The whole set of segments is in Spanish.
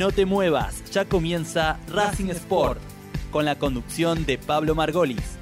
No te muevas, ya comienza Racing Sport con la conducción de Pablo Margolis.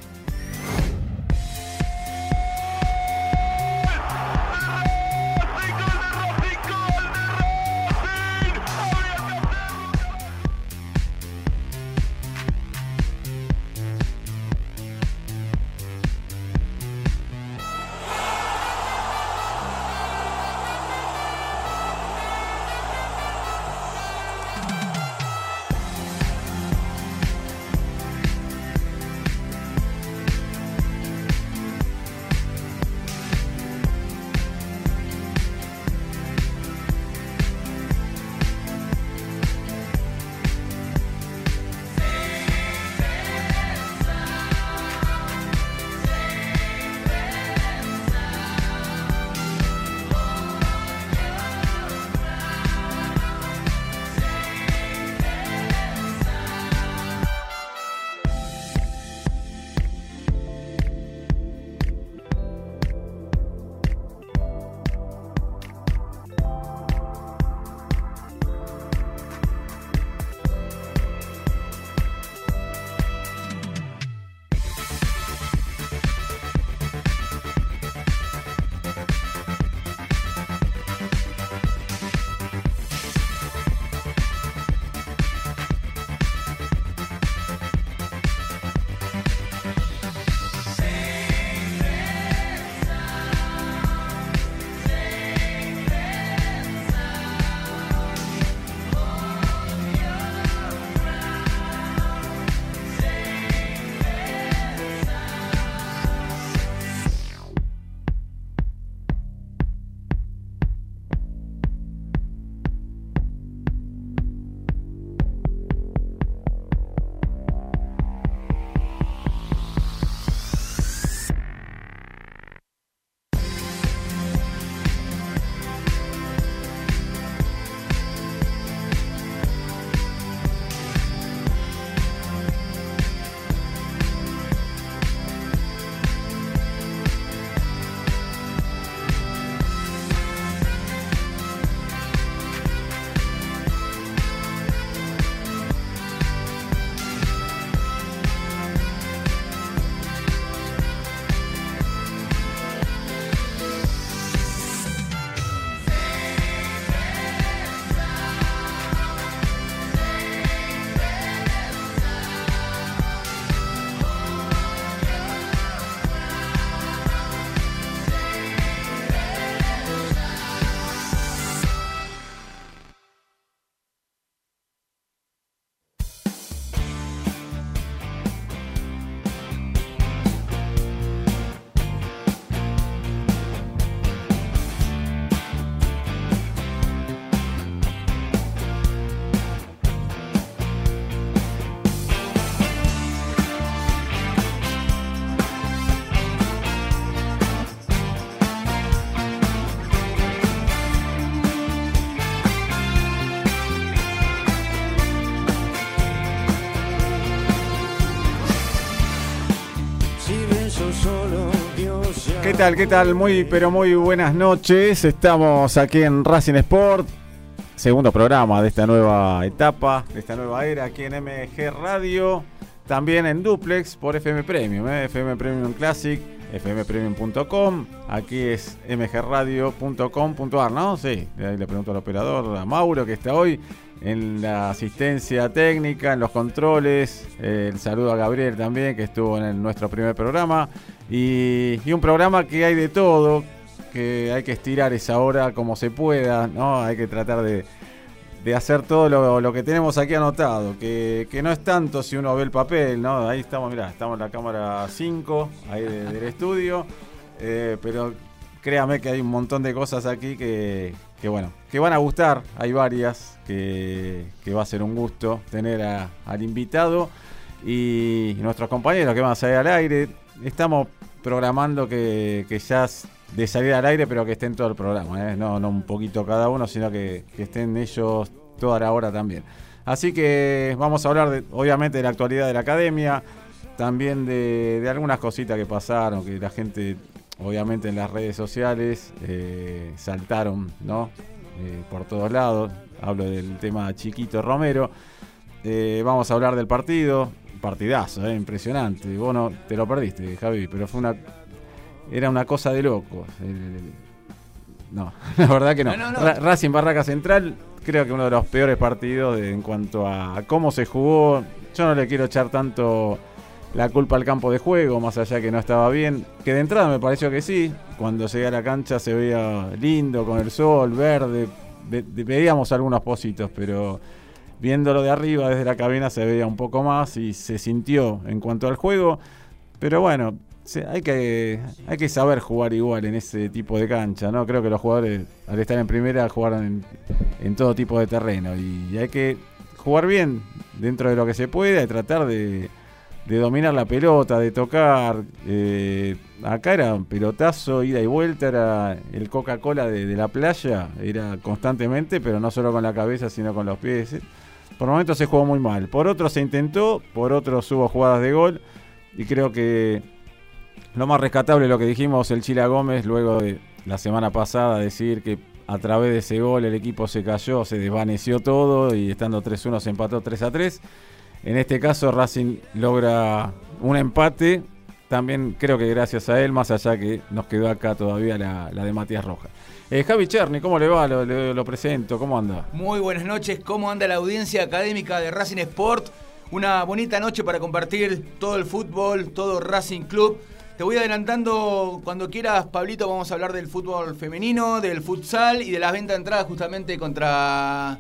¿Qué tal? ¿Qué tal? Muy, pero muy buenas noches. Estamos aquí en Racing Sport, segundo programa de esta nueva etapa, de esta nueva era, aquí en MG Radio, también en Duplex por FM Premium, ¿eh? FM Premium Classic, fmpremium.com. Aquí es mgradio.com.ar, ¿no? Sí, ahí le pregunto al operador, a Mauro, que está hoy en la asistencia técnica, en los controles. El saludo a Gabriel también, que estuvo en nuestro primer programa. Y, un programa que hay de todo, que hay que estirar esa hora como se pueda, ¿no? Hay que tratar de, hacer todo lo, que tenemos aquí anotado, que, no es tanto si uno ve el papel, ¿no? Ahí estamos, mirá, estamos en la cámara 5, ahí del estudio, eh, pero créame que hay un montón de cosas aquí que, bueno, que van a gustar, hay varias, que, va a ser un gusto tener al invitado y nuestros compañeros que van a salir al aire. Estamos programando que, ya de salir al aire, pero que estén todo el programa, ¿eh? no, un poquito cada uno, sino que, estén ellos toda la hora también. Así que vamos a hablar, de, obviamente, de la actualidad de la academia, también de, algunas cositas que pasaron, que la gente, obviamente, en las redes sociales eh, saltaron, ¿no? Eh, por todos lados. hablo del tema Chiquito Romero. Eh, vamos a hablar del partido, partidazo, impresionante. Vos no te lo perdiste, Javi, pero fue una era una cosa de locos. no, la verdad que no. Racing Barraca Central, creo que uno de los peores partidos en cuanto a cómo se jugó. Yo no le quiero echar tanto la culpa al campo de juego, más allá que no estaba bien. Que de entrada me pareció que sí. Cuando llegué a la cancha se veía lindo, con el sol, verde. veíamos algunos positos, pero viéndolo de arriba desde la cabina se veía un poco más y se sintió en cuanto al juego. Pero bueno, hay, que, hay que saber jugar igual en ese tipo de cancha, ¿no? Creo que los jugadores, al estar en primera, jugaron en, todo tipo de terreno. Y, hay que jugar bien dentro de lo que se pueda y tratar de, dominar la pelota, de tocar. Eh, acá era un pelotazo, ida y vuelta, era el Coca-Cola de, de, la playa, era constantemente, pero no solo con la cabeza, sino con los pies. Por momentos se jugó muy mal. Por otros se intentó, por otros hubo jugadas de gol. Y creo que lo más rescatable lo que dijimos el Chila Gómez luego de la semana pasada decir que a través de ese gol el equipo se cayó, se desvaneció todo y estando 3-1 se empató 3-3. En este caso Racing logra un empate, también creo que gracias a él, más allá que nos quedó acá todavía la, de Matías Rojas. Eh, Javi Cherny, ¿cómo le va? Lo, presento, ¿cómo anda? Muy buenas noches, ¿cómo anda la audiencia académica de Racing Sport? Una bonita noche para compartir todo el fútbol, todo Racing Club. Te voy adelantando cuando quieras, Pablito, vamos a hablar del fútbol femenino, del futsal y de las ventas de entradas justamente contra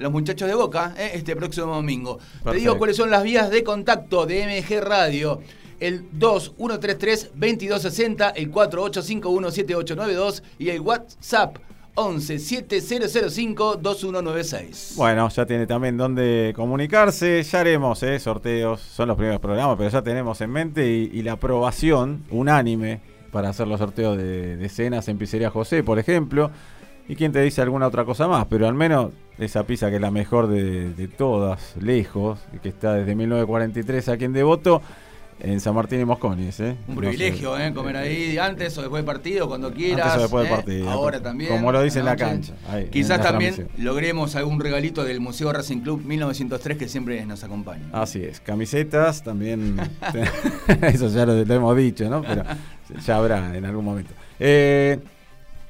los muchachos de Boca ¿eh? este próximo domingo. Te digo cuáles son las vías de contacto de MG Radio. El 2133-2260, el 48517892 y el WhatsApp 11 7005 2196. Bueno, ya tiene también donde comunicarse. Ya haremos eh, sorteos, son los primeros programas, pero ya tenemos en mente y, la aprobación unánime para hacer los sorteos de, cenas en Pizzería José, por ejemplo. Y quién te dice alguna otra cosa más, pero al menos esa pizza que es la mejor de, de todas, lejos, y que está desde 1943 aquí en Devoto en San Martín y Mosconis, ¿eh? Un privilegio, ¿eh? Comer ahí antes o después del partido, cuando quieras. Antes o después del ¿eh? partido. Ahora también. Como lo dice en la cancha. Quizás también logremos algún regalito del Museo Racing Club 1903 que siempre nos acompaña. Así es. Camisetas también. eso ya lo, hemos dicho, ¿no? Pero ya habrá en algún momento. Eh,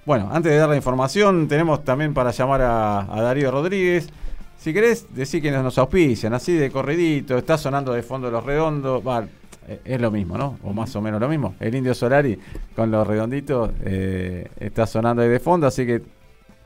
bueno, antes de dar la información, tenemos también para llamar a, Darío Rodríguez. Si querés decir que nos auspician, así de corridito, está sonando de fondo los redondos, va, eh, es lo mismo, ¿no? O más o menos lo mismo. El Indio Solari con los redonditos eh, está sonando ahí de fondo, así que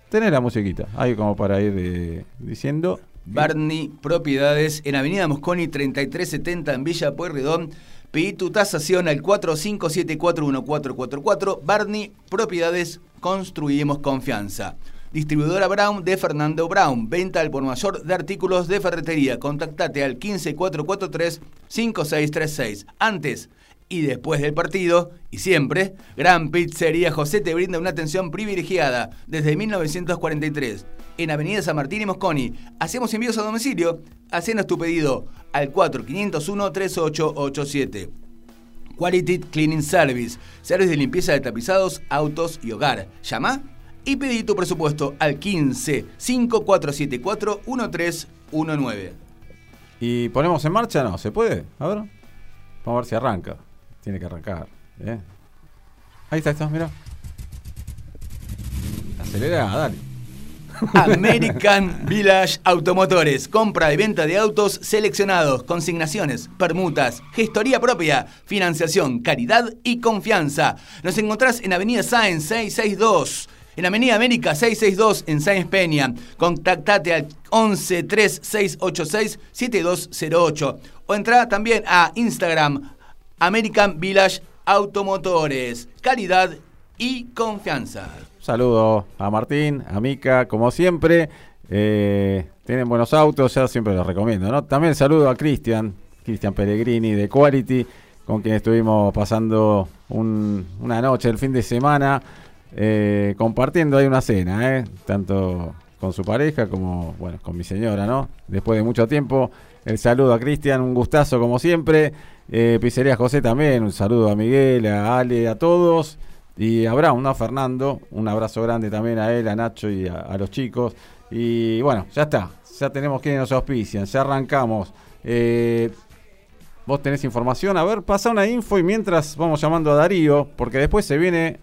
tenés la musiquita ahí como para ir eh, diciendo. Barney Propiedades en Avenida Mosconi 3370 en Villa Pueyrredón. Pedí tu tasación al 45741444. Barney Propiedades, construimos confianza. Distribuidora Brown de Fernando Brown. Venta al por mayor de artículos de ferretería. Contactate al 15443-5636. Antes y después del partido, y siempre, Gran Pizzería José te brinda una atención privilegiada desde 1943. En Avenida San Martín y Mosconi. Hacemos envíos a domicilio. Hacenos tu pedido al 4501-3887. Quality Cleaning Service. Service de limpieza de tapizados, autos y hogar. Llama y pedí tu presupuesto al 15 5474 1319. ¿Y ponemos en marcha? No, ¿se puede? A ver. Vamos a ver si arranca. Tiene que arrancar. ¿eh? Ahí está, está, mira. Acelera, dale. American Village Automotores. Compra y venta de autos seleccionados, consignaciones, permutas, gestoría propia, financiación, caridad y confianza. Nos encontrás en Avenida Sáenz 662 en Avenida América 662 en Sáenz Peña. Contactate al 11 3686 7208 o entra también a Instagram American Village Automotores. Calidad y confianza. Saludo a Martín, a Mica, como siempre. Eh, tienen buenos autos, ya siempre los recomiendo. ¿no? También saludo a Cristian, Cristian Pellegrini de Quality, con quien estuvimos pasando una noche el fin de semana eh, compartiendo ahí una cena, ¿eh? tanto con su pareja como bueno con mi señora, ¿no? Después de mucho tiempo, el saludo a Cristian, un gustazo como siempre. Eh, Pizzería José también, un saludo a Miguel, a Ale, a todos. Y a Brown, A Fernando, un abrazo grande también a él, a Nacho y a, los chicos. Y bueno, ya está. Ya tenemos quienes nos auspician. Ya arrancamos. Eh, vos tenés información. A ver, pasa una info y mientras vamos llamando a Darío, porque después se viene,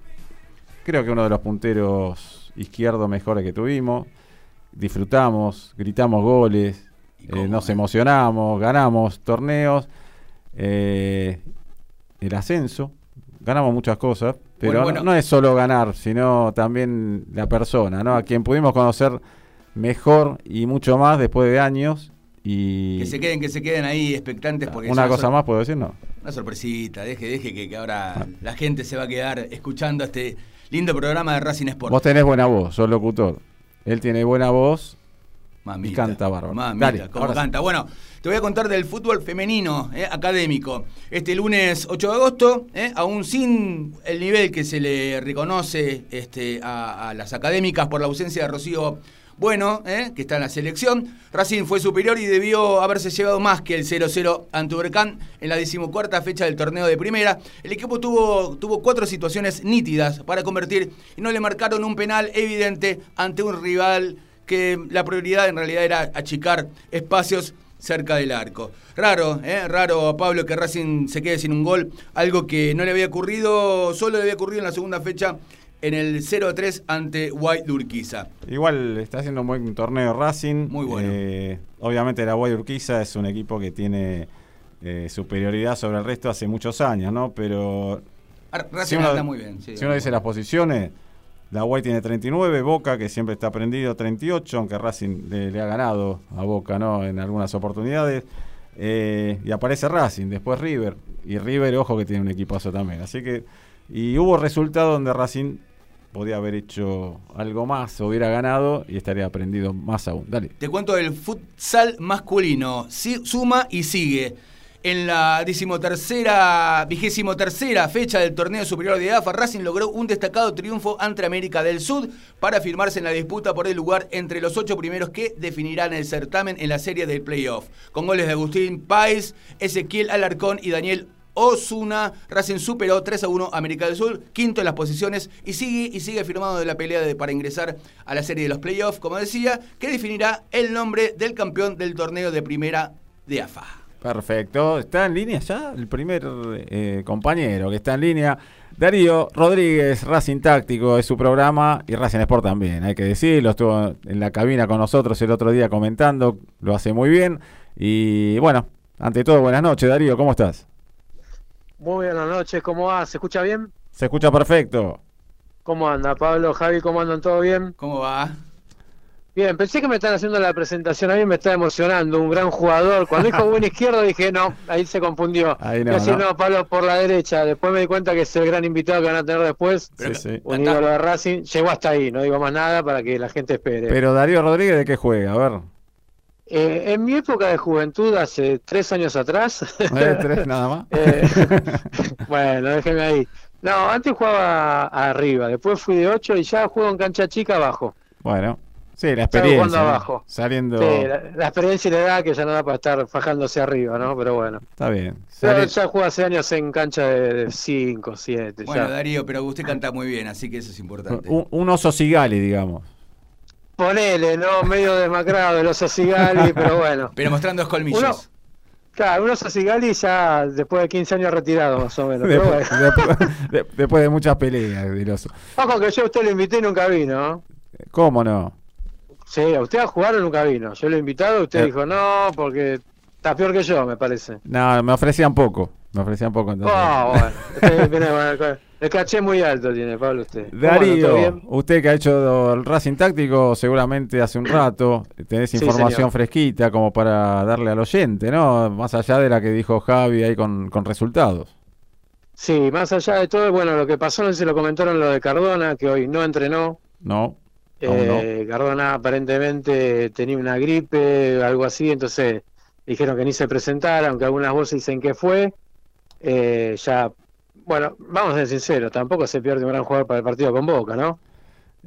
creo que uno de los punteros izquierdos mejores que tuvimos. Disfrutamos, gritamos goles, eh, nos emocionamos, ganamos torneos, eh, el ascenso, ganamos muchas cosas, pero No, no, es solo ganar, sino también la persona, ¿no? A quien pudimos conocer mejor y mucho más después de años y que se queden, que se queden ahí expectantes porque una cosa más puedo decir no. Una sorpresita, deje, deje que, ahora ah. la gente se va a quedar escuchando este lindo programa de Racing Sport. Vos tenés buena voz, sos locutor. Él tiene buena voz y canta bárbaro. Mamita, cómo canta. Bueno, te voy a contar del fútbol femenino eh, académico. Este lunes 8 de agosto, eh, aún sin el nivel que se le reconoce este, a, a las académicas por la ausencia de Rocío bueno, ¿eh? que está en la selección. Racing fue superior y debió haberse llevado más que el 0-0 ante Huracán en la decimocuarta fecha del torneo de primera. El equipo tuvo, tuvo cuatro situaciones nítidas para convertir y no le marcaron un penal evidente ante un rival que la prioridad en realidad era achicar espacios cerca del arco. Raro, ¿eh? raro Pablo que Racing se quede sin un gol, algo que no le había ocurrido, solo le había ocurrido en la segunda fecha en el 0-3 ante White Urquiza. Igual está haciendo un buen torneo Racing. Muy bueno. Eh, obviamente la White Urquiza es un equipo que tiene eh, superioridad sobre el resto hace muchos años, ¿no? Pero... Racing si muy bien. si uno dice las posiciones, la White tiene 39, Boca, que siempre está prendido, 38, aunque Racing le, ha ganado a Boca, ¿no? En algunas oportunidades. Eh, y aparece Racing, después River. Y River, ojo que tiene un equipazo también. Así que... Y hubo resultados donde Racing podía haber hecho algo más, hubiera ganado y estaría aprendido más aún. Dale. Te cuento del futsal masculino. suma y sigue. En la decimotercera, vigésimo fecha del torneo superior de AFA, Racing logró un destacado triunfo ante América del Sur para firmarse en la disputa por el lugar entre los ocho primeros que definirán el certamen en la serie del playoff. Con goles de Agustín Páez, Ezequiel Alarcón y Daniel Osuna, Racing superó 3 a 1 América del Sur, quinto en las posiciones y sigue y sigue firmado de la pelea para ingresar a la serie de los playoffs, como decía, que definirá el nombre del campeón del torneo de primera de AFA. Perfecto, está en línea ya el primer eh, compañero que está en línea. Darío Rodríguez, Racing Táctico es su programa y Racing Sport también, hay que decirlo, estuvo en la cabina con nosotros el otro día comentando, lo hace muy bien. Y bueno, ante todo, buenas noches Darío, ¿cómo estás? Muy buenas noches, ¿cómo va? ¿Se escucha bien? Se escucha perfecto. ¿Cómo anda, Pablo, Javi? ¿Cómo andan? ¿Todo bien? ¿Cómo va? Bien, pensé que me están haciendo la presentación, a mí me está emocionando, un gran jugador. Cuando dijo buen izquierdo dije, no, ahí se confundió. Ahí no, no. Pablo por la derecha. Después me di cuenta que es el gran invitado que van a tener después. Sí, sí. Un ídolo de Racing. Llegó hasta ahí, no digo más nada para que la gente espere. Pero Darío Rodríguez, ¿de qué juega? A ver. Eh, en mi época de juventud, hace tres años atrás. ¿Eh, tres nada más? Eh, bueno, déjeme ahí. No, antes jugaba arriba, después fui de ocho y ya juego en cancha chica abajo. Bueno, sí, la experiencia. abajo. Saliendo. Sí, la, experiencia le da que ya no da para estar fajándose arriba, ¿no? Pero bueno. Está bien. ya juego hace años en cancha de cinco, siete. Bueno, Darío, pero usted canta muy bien, así que eso es importante. Un, un oso cigali, digamos. Ponele, ¿no? Medio demacrado el oso Sigali, pero bueno. Pero mostrando los colmillos. claro, un oso Sigali ya después de 15 años retirado, más o menos. Después, de, muchas peleas del oso. Ojo que yo a usted lo invité y nunca vino. ¿Cómo no? Sí, a usted a jugar nunca vino. Yo lo he invitado, usted eh. dijo no, porque está peor que yo, me parece. No, me ofrecían poco. Me ofrecían poco entonces. Ah, bueno. El caché muy alto tiene, Pablo, usted. Darío, usted que ha hecho el Racing Táctico seguramente hace un rato, tenés información fresquita como para darle al oyente, ¿no? Más allá de la que dijo Javi ahí con, resultados. Sí, más allá de todo, bueno, lo que pasó, no sé si lo comentaron lo de Cardona, que hoy no entrenó. No. Eh, Cardona aparentemente tenía una gripe, algo así, entonces dijeron que ni se presentara, aunque algunas voces dicen que fue. Eh, ya bueno, vamos a ser sinceros, tampoco se pierde un gran jugador para el partido con Boca, ¿no?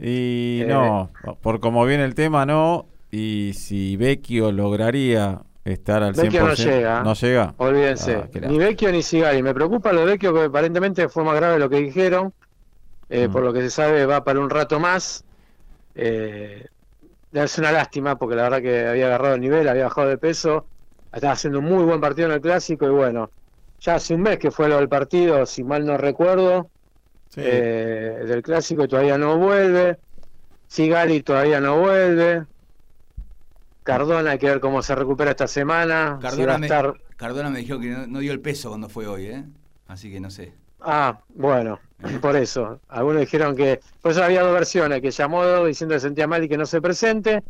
Y eh, no, por como viene el tema, no. Y si Vecchio lograría estar al Vecchio 100%, no llega. No llega. Olvídense. Ah, ni Vecchio ni Sigali. Me preocupa lo de Vecchio, que aparentemente fue más grave lo que dijeron. Eh, mm. Por lo que se sabe, va para un rato más. Eh, es una lástima porque la verdad que había agarrado el nivel, había bajado de peso, estaba haciendo un muy buen partido en el clásico y bueno, ya hace un mes que fue lo del partido, si mal no recuerdo, eh, del clásico y todavía no vuelve, Sigali todavía no vuelve, Cardona hay que ver cómo se recupera esta semana. Cardona, me, estar... Cardona me dijo que no, dio el peso cuando fue hoy, ¿eh? así que no sé. Ah, bueno, por eso. Algunos dijeron que. Por eso había dos versiones: que llamó diciendo que se sentía mal y que no se presente.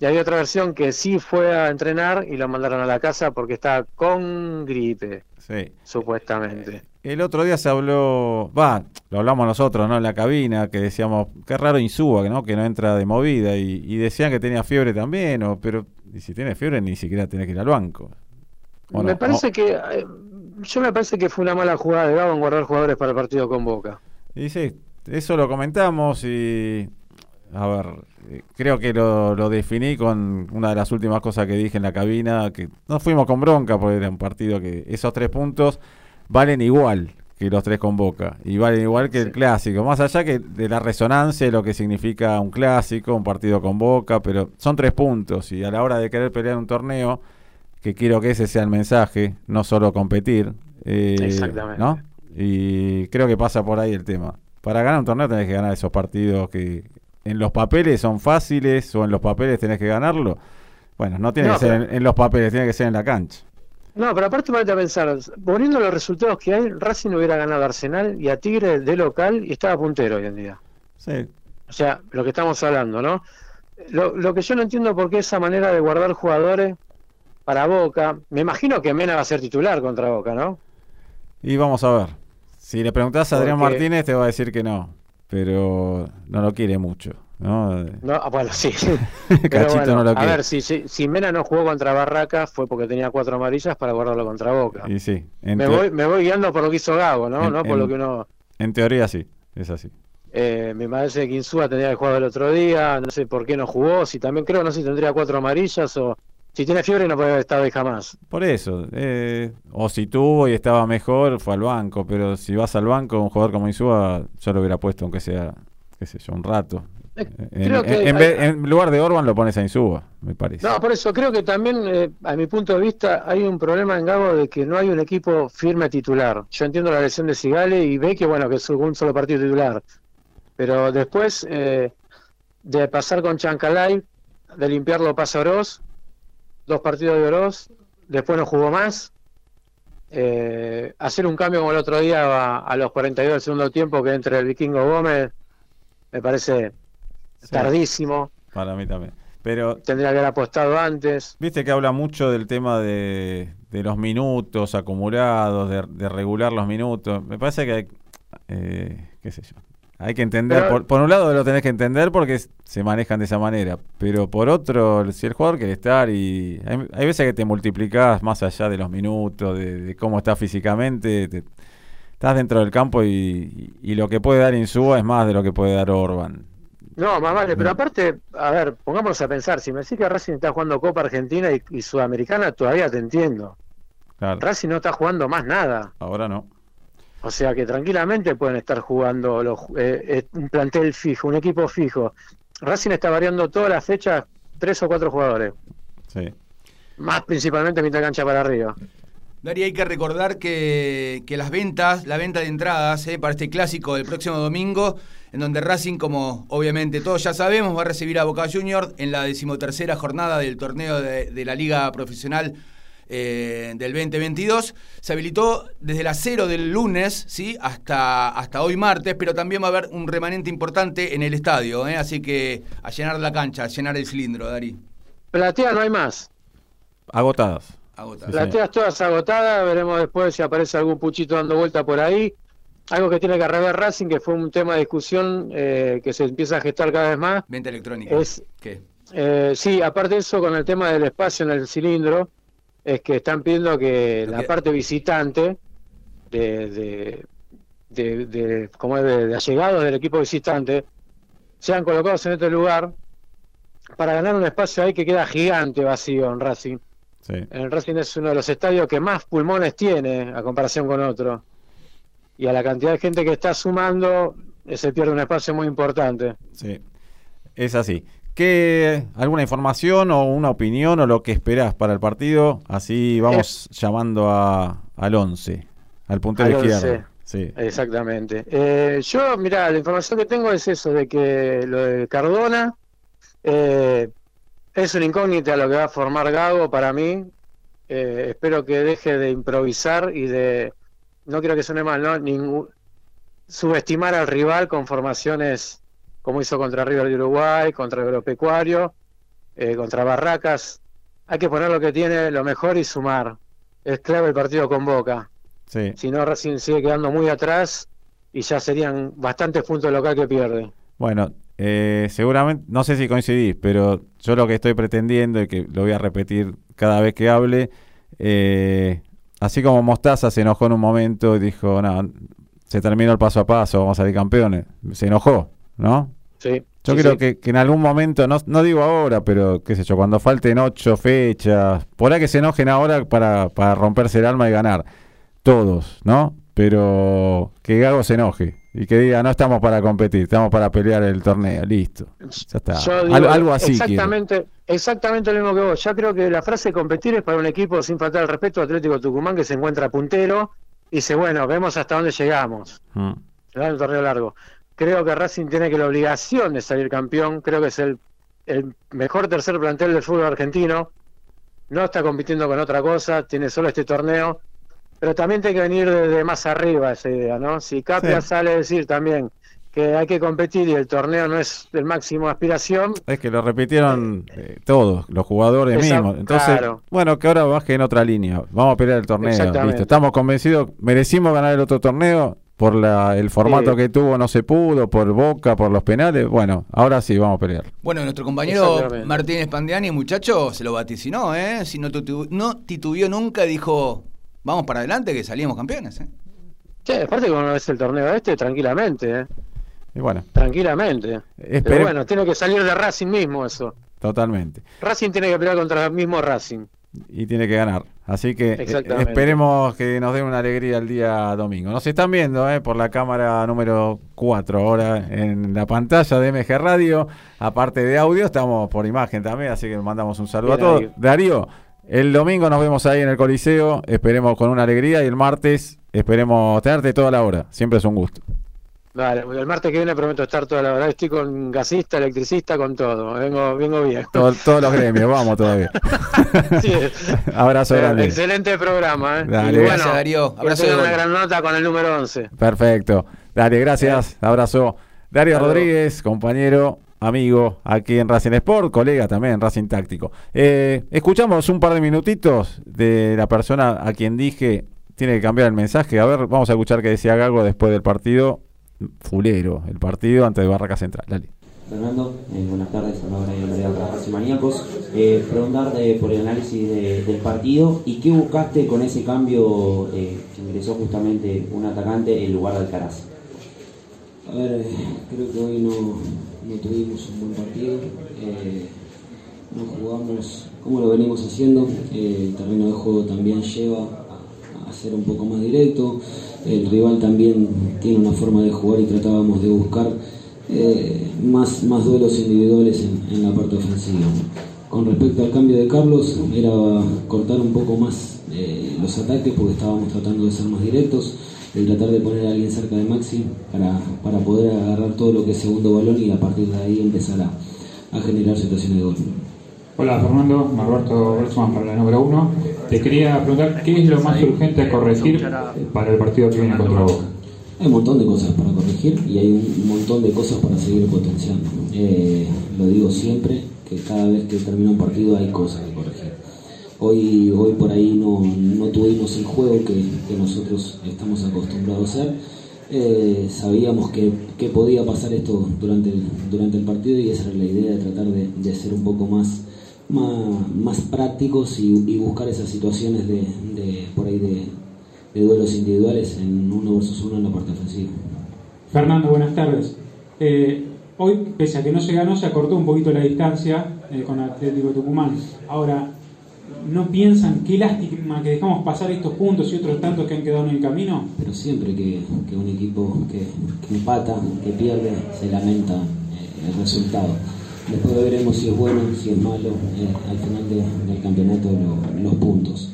Y había otra versión que sí fue a entrenar y lo mandaron a la casa porque estaba con gripe. Sí. Supuestamente. Eh, el otro día se habló, va, lo hablamos nosotros, ¿no? En la cabina, que decíamos, qué raro Insúa, ¿no? Que no entra de movida. Y, decían que tenía fiebre también, o, pero si tiene fiebre ni siquiera tiene que ir al banco. me parece que eh, yo me parece que fue una mala jugada de Gabo en guardar jugadores para el partido con Boca. Y sí, eso lo comentamos y. A ver, creo que lo, lo, definí con una de las últimas cosas que dije en la cabina, que no fuimos con bronca porque era un partido que esos tres puntos valen igual que los tres con Boca y valen igual que el clásico, más allá que de la resonancia de lo que significa un clásico, un partido con Boca, pero son tres puntos y a la hora de querer pelear un torneo que quiero que ese sea el mensaje, no solo competir. Eh, Exactamente. ¿no? Y creo que pasa por ahí el tema. Para ganar un torneo tenés que ganar esos partidos que en los papeles son fáciles o en los papeles tenés que ganarlo. Bueno, no tiene que ser en, los papeles, tiene que ser en la cancha. No, pero aparte a pensar, poniendo los resultados que hay, Racing hubiera ganado a Arsenal y a Tigre de local y estaba puntero hoy en día. Sí. O sea, lo que estamos hablando, ¿no? Lo, lo que yo no entiendo por qué esa manera de guardar jugadores para Boca. Me imagino que Mena va a ser titular contra Boca, ¿no? Y vamos a ver. Si le preguntás a Adrián Martínez, te va a decir que no. Pero no lo quiere mucho. No, no ah, bueno, sí. Cachito no lo quiere. A ver, si, si, Mena no jugó contra Barraca fue porque tenía cuatro amarillas para guardarlo contra Boca. Y sí. Me voy, me voy guiando por lo que hizo Gago, ¿no? no por lo que uno... En teoría sí, es así. Eh, me parece que Insúa tenía que jugar el otro día, no sé por qué no jugó, si también creo, no sé si tendría cuatro amarillas o, si tiene fiebre no puede haber estado ahí jamás. Por eso. Eh, o si tuvo y estaba mejor, fue al banco. Pero si vas al banco, un jugador como Insúa, yo lo hubiera puesto, aunque sea, qué sé yo, un rato. Eh, en, lugar de Orban lo pones a Insúa, me parece. No, por eso creo que también, eh, a mi punto de vista, hay un problema en Gago de que no hay un equipo firme titular. Yo entiendo la lesión de Sigale y ve que, bueno, que es un solo partido titular. Pero después de pasar con Chancalay, de limpiarlo pasa Oroz, dos partidos de Oroz, después no jugó más. Eh, hacer un cambio como el otro día a, los 42 del segundo tiempo que entre el Vikingo Gómez me parece tardísimo. Para mí también. Pero tendría que haber apostado antes. Viste que habla mucho del tema de, los minutos acumulados, de, regular los minutos. Me parece que, eh, qué sé yo, hay que entender, por, un lado lo tenés que entender porque se manejan de esa manera, pero por otro, si el jugador quiere estar y hay, veces que te multiplicás más allá de los minutos, de, cómo estás físicamente, estás dentro del campo y, lo que puede dar Insúa es más de lo que puede dar Orban. No, más vale, pero aparte, a ver, pongámonos a pensar, si me decís que Racing está jugando Copa Argentina y, Sudamericana, todavía te entiendo. Racing no está jugando más nada. Ahora no. O sea que tranquilamente pueden estar jugando los, eh, eh, un plantel fijo, un equipo fijo. Racing está variando todas las fechas, tres o cuatro jugadores. Sí. Más principalmente mitad cancha para arriba. Daría, hay que recordar que, que, las ventas, la venta de entradas eh, para este clásico del próximo domingo, en donde Racing, como obviamente todos ya sabemos, va a recibir a Boca Juniors en la decimotercera jornada del torneo de, de la Liga Profesional eh, del 2022. Se habilitó desde las 0 del lunes ¿sí? hasta, hasta hoy martes, pero también va a haber un remanente importante en el estadio. ¿eh? Así que a llenar la cancha, a llenar el cilindro, Dari. Plateas no hay más. Agotadas. Agotadas. Plateas todas agotadas. Veremos después si aparece algún puchito dando vuelta por ahí. Algo que tiene que arreglar Racing, que fue un tema de discusión eh, que se empieza a gestar cada vez más. Venta electrónica. Es, ¿Qué? sí, aparte de eso, con el tema del espacio en el cilindro, es que están pidiendo que la parte visitante de, de, de, de como es de, allegados del equipo visitante sean colocados en este lugar para ganar un espacio ahí que queda gigante vacío en Racing. En Racing es uno de los estadios que más pulmones tiene a comparación con otro. Y a la cantidad de gente que está sumando, se pierde un espacio muy importante. Sí, es así. ¿Qué, ¿alguna información o una opinión o lo que esperás para el partido? Así vamos llamando a, al 11, al puntero izquierdo. Sí. Exactamente. Eh, yo, mira, la información que tengo es eso, de que lo de Cardona eh, es una incógnita lo que va a formar Gago para mí. Eh, espero que deje de improvisar y de, no quiero que suene mal, ¿no? Ningún, subestimar al rival con formaciones como hizo contra River de Uruguay, contra Agropecuario, eh, contra Barracas. Hay que poner lo que tiene, lo mejor y sumar. Es clave el partido con Boca. Sí. Si no, recién sigue quedando muy atrás y ya serían bastantes puntos local que pierde. Bueno, eh, seguramente, no sé si coincidís, pero yo lo que estoy pretendiendo y que lo voy a repetir cada vez que hable, eh, así como Mostaza se enojó en un momento y dijo, no, se terminó el paso a paso, vamos a salir campeones. Se enojó, ¿no? Sí. Yo creo Que, en algún momento, no, no digo ahora, pero qué sé yo, cuando falten ocho fechas, por ahí que se enojen ahora para, para romperse el alma y ganar. Todos, ¿no? Pero que Gago se enoje y que diga, no estamos para competir, estamos para pelear el torneo, listo. Ya está. algo así. Exactamente, exactamente lo mismo que vos. Ya creo que la frase competir es para un equipo sin faltar el respeto Atlético Tucumán que se encuentra puntero dice, bueno, vemos hasta dónde llegamos. Mm. Un torneo largo. Creo que Racing tiene que la obligación de salir campeón. Creo que es el, el mejor tercer plantel del fútbol argentino. No está compitiendo con otra cosa, tiene solo este torneo. Pero también tiene que venir desde más arriba esa idea, ¿no? Si Capia sale a decir también que hay que competir y el torneo no es el máximo aspiración. Es que lo repitieron eh, todos, los jugadores mismos. Entonces, bueno, que ahora baje en otra línea. Vamos a pelear el torneo. Listo. Estamos convencidos, merecimos ganar el otro torneo. Por la, el formato que tuvo no se pudo, por Boca, por los penales. Bueno, ahora sí, vamos a pelear. Bueno, nuestro compañero Martínez Pandiani, muchacho, se lo vaticinó, ¿eh? Si no, no titubió nunca, dijo, vamos para adelante que salíamos campeones, ¿eh? Che, aparte como es el torneo este, tranquilamente, ¿eh? bueno. Tranquilamente. Pero bueno, tiene que salir de Racing mismo eso. Totalmente. Racing tiene que pelear contra el mismo Racing. Y tiene que ganar. Así que eh, esperemos que nos den una alegría el día domingo. Nos están viendo eh, por la cámara número 4 ahora en la pantalla de MG Radio. Aparte de audio, estamos por imagen también, así que mandamos un saludo a todos. Darío, el domingo nos vemos ahí en el Coliseo. Esperemos con una alegría y el martes esperemos tenerte toda la hora. Siempre es un gusto. Vale, el martes que viene prometo estar toda la hora. Estoy con gasista, electricista, con todo. Vengo, vengo bien. todos los gremios, vamos todavía. sí. Abrazo grande. Excelente programa. ¿eh? Dale. gracias, Darío. Abrazo. una gran nota con el número 11. Perfecto. Dale, gracias. Abrazo. Darío Rodríguez, compañero, amigo aquí en Racing Sport, colega también en Racing Táctico. Eh, escuchamos un par de minutitos de la persona a quien dije tiene que cambiar el mensaje. A ver, vamos a escuchar qué decía Gago después del partido fulero el partido ante Barraca Central. Dale. Fernando, eh, buenas tardes, a y Andrea y Maníacos. Eh, preguntar por el análisis del partido y qué buscaste con ese cambio eh, que ingresó justamente un atacante en lugar de Alcaraz. A ver, creo que hoy no, no tuvimos un buen partido. no jugamos como lo venimos haciendo. el terreno de juego también lleva a, ser un poco más directo el rival también tiene una forma de jugar y tratábamos de buscar eh, más, más duelos individuales en, la parte ofensiva. Con respecto al cambio de Carlos, era cortar un poco más eh, los ataques porque estábamos tratando de ser más directos, de tratar de poner a alguien cerca de Maxi para, para poder agarrar todo lo que es segundo balón y a partir de ahí empezar a, generar situaciones de gol. Hola Fernando, Marberto Boltzmann para la número uno. Te quería preguntar qué es lo más urgente a corregir para el partido que viene contra Boca. Hay un montón de cosas para corregir y hay un montón de cosas para seguir potenciando. Eh, lo digo siempre, que cada vez que termina un partido hay cosas que corregir. Hoy, hoy por ahí no, no tuvimos el juego que, nosotros estamos acostumbrados a hacer. Eh, sabíamos que, que, podía pasar esto durante el, durante el partido y esa era la idea de tratar de, de ser un poco más más, más prácticos y, buscar esas situaciones de, por ahí de, duelos individuales en uno versus uno en la parte ofensiva. Fernando, buenas tardes. Eh, hoy, pese a que no se ganó, se acortó un poquito la distancia eh, con Atlético Tucumán. Ahora, ¿no piensan qué lástima que dejamos pasar estos puntos y otros tantos que han quedado en el camino? Pero siempre que, un equipo que, empata, que pierde, se lamenta eh, el resultado después veremos si es bueno, si es malo, eh, al final del campeonato los puntos.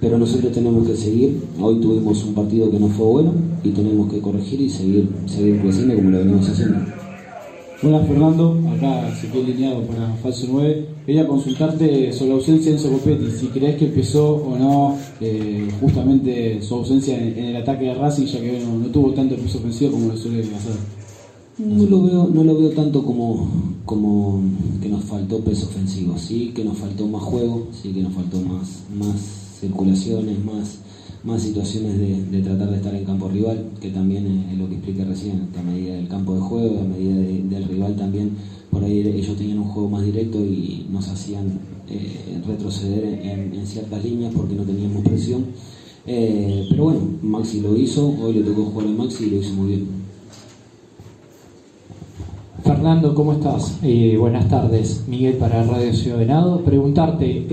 Pero nosotros tenemos que seguir, hoy tuvimos un partido que no fue bueno y tenemos que corregir y seguir, seguir creciendo como lo venimos haciendo. Hola Fernando, acá se quedó lineado para Falso 9. Quería consultarte sobre la ausencia de Enzo Copetti, si crees que empezó o no eh, justamente su ausencia en, el ataque de Racing, ya que no, tuvo tanto peso ofensivo como lo suele hacer. No lo veo, no lo veo tanto como, como que nos faltó peso ofensivo, sí que nos faltó más juego, sí que nos faltó más, más circulaciones, más más situaciones de, tratar de estar en campo rival, que también es, lo que expliqué recién, a medida del campo de juego, a medida del rival también, por ahí ellos tenían un juego más directo y nos hacían eh, retroceder en, ciertas líneas porque no teníamos presión. Eh, pero bueno, Maxi lo hizo, hoy le tocó jugar a Maxi y lo hizo muy bien. Fernando, ¿cómo estás? Eh, buenas tardes. Miguel para Radio Ciudad Venado. Preguntarte,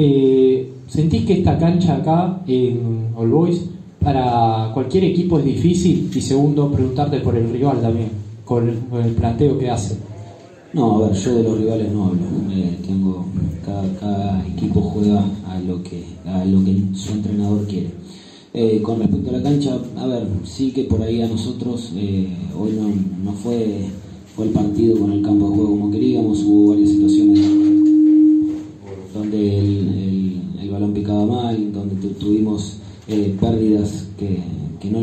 ¿Sentís que esta cancha acá en All Boys para cualquier equipo es difícil? Y segundo, preguntarte por el rival también, con el, planteo que hace. No, a ver, yo de los rivales no hablo. Eh, tengo cada, equipo juega a lo que a lo que su entrenador quiere. Eh, con respecto a la cancha, a ver, sí que por ahí a nosotros eh, hoy no, no fue fue el partido con el campo de juego como queríamos, hubo varias situaciones donde el balón picaba mal, donde tuvimos eh, pérdidas que, no,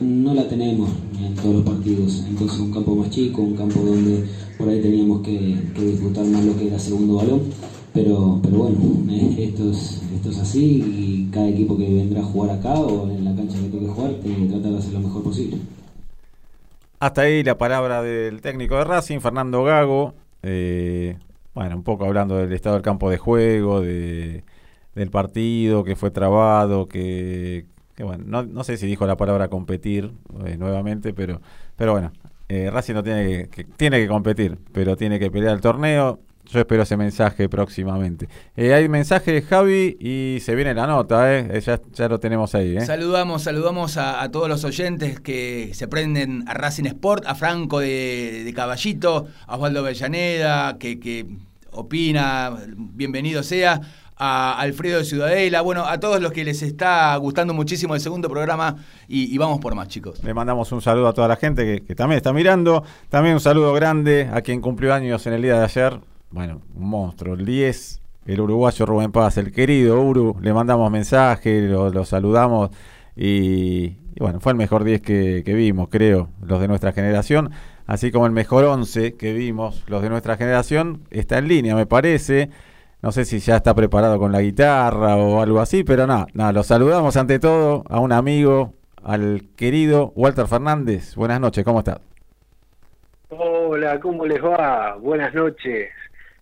no, la tenemos en todos los partidos. Entonces un campo más chico, un campo donde por ahí teníamos que, disfrutar más lo que era segundo balón. Pero, pero bueno, esto, es, esto es así y cada equipo que vendrá a jugar acá o en la cancha que tenga que jugar tiene que tratar de hacer lo mejor posible. Hasta ahí la palabra del técnico de Racing, Fernando Gago. Eh, bueno, un poco hablando del estado del campo de juego, de, del partido, que fue trabado, que, bueno, no, sé si dijo la palabra competir eh, nuevamente, pero, pero bueno, eh, Racing no tiene que, tiene que competir, pero tiene que pelear el torneo. Yo espero ese mensaje próximamente. Eh, hay mensaje de Javi y se viene la nota, eh. ya, ya lo tenemos ahí. ¿eh? Saludamos, saludamos a, todos los oyentes que se prenden a Racing Sport, a Franco de, Caballito, a Osvaldo Bellaneda, que, que opina, bienvenido sea, a Alfredo de Ciudadela, bueno, a todos los que les está gustando muchísimo el segundo programa y, vamos por más, chicos. Le mandamos un saludo a toda la gente que, también está mirando. También un saludo grande a quien cumplió años en el día de ayer. Bueno, un monstruo, el 10, el uruguayo Rubén Paz, el querido Uru. Le mandamos mensaje, lo, saludamos y, bueno, fue el mejor 10 que, que vimos, creo, los de nuestra generación así como el mejor 11 que vimos, los de nuestra generación, está en línea, me parece. No sé si ya está preparado con la guitarra o algo así, pero nada, nada, lo saludamos ante todo a un amigo, al querido Walter Fernández. Buenas noches, ¿cómo estás? Hola, ¿cómo les va? Buenas noches.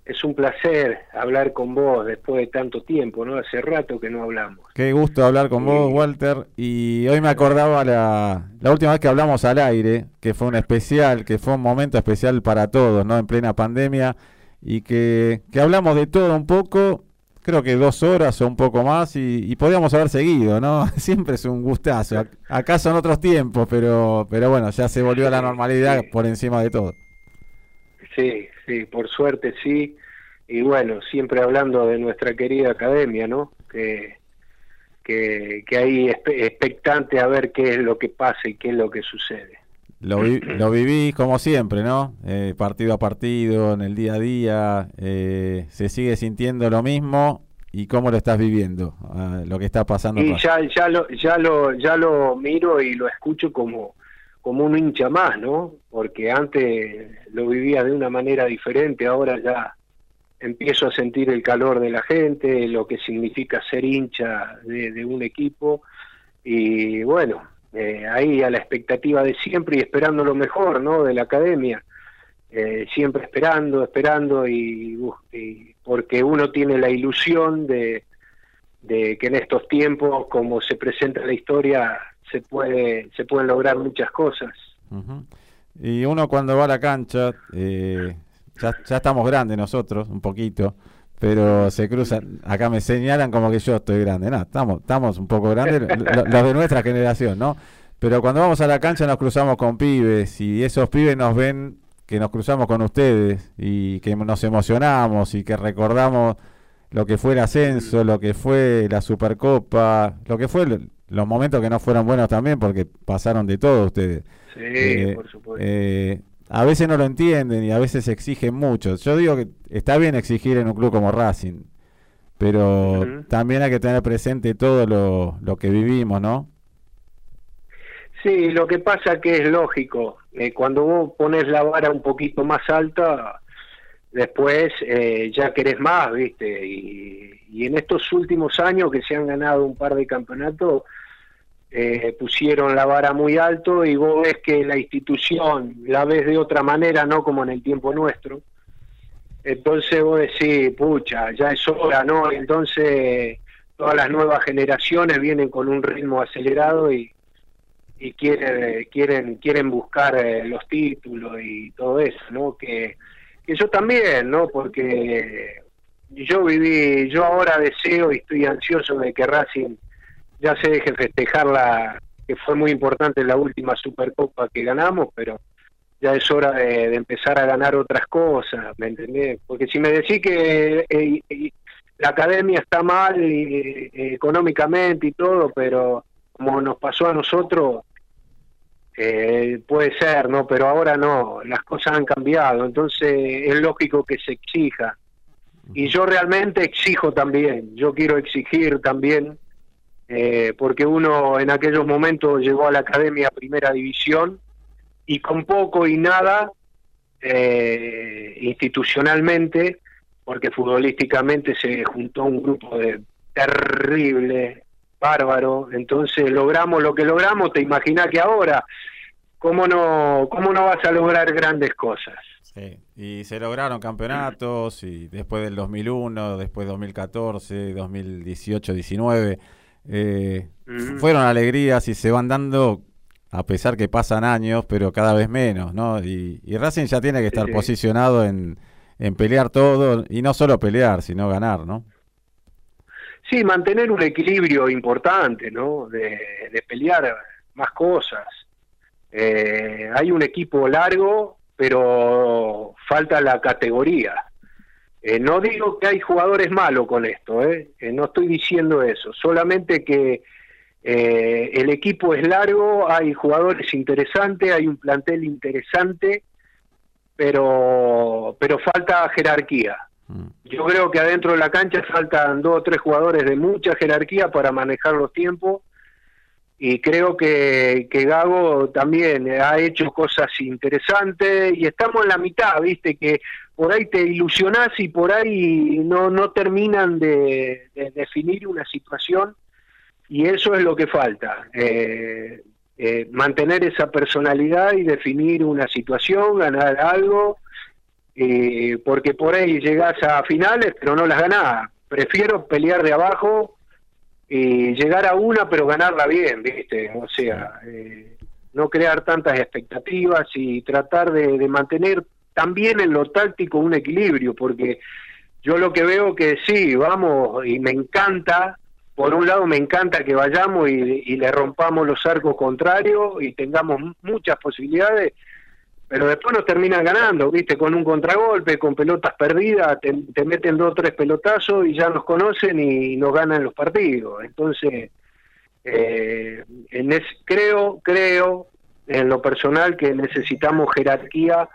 Es un placer hablar con vos después de tanto tiempo, ¿no? Hace rato que no hablamos. Qué gusto hablar con vos, Walter. Y hoy me acordaba la, la última vez que hablamos al aire, que fue un especial, que fue un momento especial para todos, ¿no? En plena pandemia y que, hablamos de todo un poco, creo que dos horas o un poco más y, podíamos haber seguido, ¿no? Siempre es un gustazo. Acá son otros tiempos, pero, pero bueno, ya se volvió a la normalidad por encima de todo. Sí, sí, por suerte sí. Y bueno, siempre hablando de nuestra querida academia, ¿no? Que, que, que ahí expectante a ver qué es lo que pasa y qué es lo que sucede. Lo, lo viví como siempre, ¿no? Eh, partido a partido, en el día a día, eh, se sigue sintiendo lo mismo y cómo lo estás viviendo, ah, lo que está pasando. Y ya, ya, lo, ya, lo, ya lo miro y lo escucho como, como un hincha más, ¿no? Porque antes lo vivía de una manera diferente, ahora ya empiezo a sentir el calor de la gente, lo que significa ser hincha de, un equipo y bueno, eh, ahí a la expectativa de siempre y esperando lo mejor, ¿no? De la academia, eh, siempre esperando, esperando y, porque uno tiene la ilusión de, que en estos tiempos, como se presenta la historia, se puede se pueden lograr muchas cosas. Y uno cuando va a la cancha, eh, ya, ya estamos grandes nosotros, un poquito pero se cruzan, acá me señalan como que yo estoy grande, no, estamos, estamos un poco grandes, los de nuestra generación, ¿no? Pero cuando vamos a la cancha nos cruzamos con pibes y esos pibes nos ven que nos cruzamos con ustedes y que nos emocionamos y que recordamos lo que fue el ascenso, lo que fue la Supercopa, lo que fue los momentos que no fueron buenos también porque pasaron de todo ustedes. Sí, eh, por supuesto. Eh, a veces no lo entienden y a veces exigen mucho. Yo digo que está bien exigir en un club como Racing, pero también hay que tener presente todo lo, lo que vivimos, ¿no? Sí, lo que pasa que es lógico. Eh, cuando vos pones la vara un poquito más alta, después eh, ya querés más, ¿viste? Y, en estos últimos años que se han ganado un par de campeonatos, eh, pusieron la vara muy alto y vos ves que la institución la ves de otra manera, no como en el tiempo nuestro. Entonces vos decís, pucha, ya es hora, ¿no? Entonces todas las nuevas generaciones vienen con un ritmo acelerado y, y quieren quieren quieren buscar eh, los títulos y todo eso no que, que yo también no porque yo viví yo ahora deseo y estoy ansioso de que Racing ya se deje festejar la que fue muy importante la última Supercopa que ganamos pero ya es hora de, empezar a ganar otras cosas ¿me entendés? porque si me decís que eh, la academia está mal y, eh, económicamente y todo pero como nos pasó a nosotros, eh, puede ser, ¿no? Pero ahora no, las cosas han cambiado, entonces es lógico que se exija. Y yo realmente exijo también, yo quiero exigir también, eh, porque uno en aquellos momentos llegó a la Academia Primera División y con poco y nada, eh, institucionalmente, porque futbolísticamente se juntó un grupo de terrible bárbaro. Entonces logramos lo que logramos, te imaginas que ahora, ¿cómo no, cómo no vas a lograr grandes cosas? Sí, y se lograron campeonatos, y después del 2001, después 2014, 2018, 19, eh, fueron alegrías y se van dando a pesar que pasan años, pero cada vez menos, ¿no? Y, Racing ya tiene que estar posicionado en, en pelear todo, y no solo pelear, sino ganar, ¿no? Sí, mantener un equilibrio importante, ¿no? De, pelear más cosas. Eh, hay un equipo largo, pero falta la categoría. Eh, no digo que hay jugadores malos con esto, ¿eh? ¿eh? no estoy diciendo eso, solamente que el equipo es largo, hay jugadores interesantes, hay un plantel interesante, pero, pero falta jerarquía. Mm. Yo creo que adentro de la cancha faltan dos o tres jugadores de mucha jerarquía para manejar los tiempos y creo que, que Gago también ha hecho cosas interesantes y estamos en la mitad, viste, que por ahí te ilusionás y por ahí no, no terminan de, definir una situación y eso es lo que falta. Eh, eh, mantener esa personalidad y definir una situación, ganar algo eh, porque por ahí llegás a finales, pero no las ganás. Prefiero pelear de abajo y llegar a una, pero ganarla bien, ¿viste? O sea, eh, no crear tantas expectativas y tratar de, mantener también en lo táctico un equilibrio, porque yo lo que veo que sí, vamos, y me encanta, por un lado me encanta que vayamos y, y le rompamos los arcos contrarios y tengamos muchas posibilidades, pero después nos terminan ganando, ¿viste? Con un contragolpe, con pelotas perdidas, te, meten dos o tres pelotazos y ya nos conocen y nos ganan los partidos. Entonces, eh, en creo, creo, en lo personal, que necesitamos jerarquía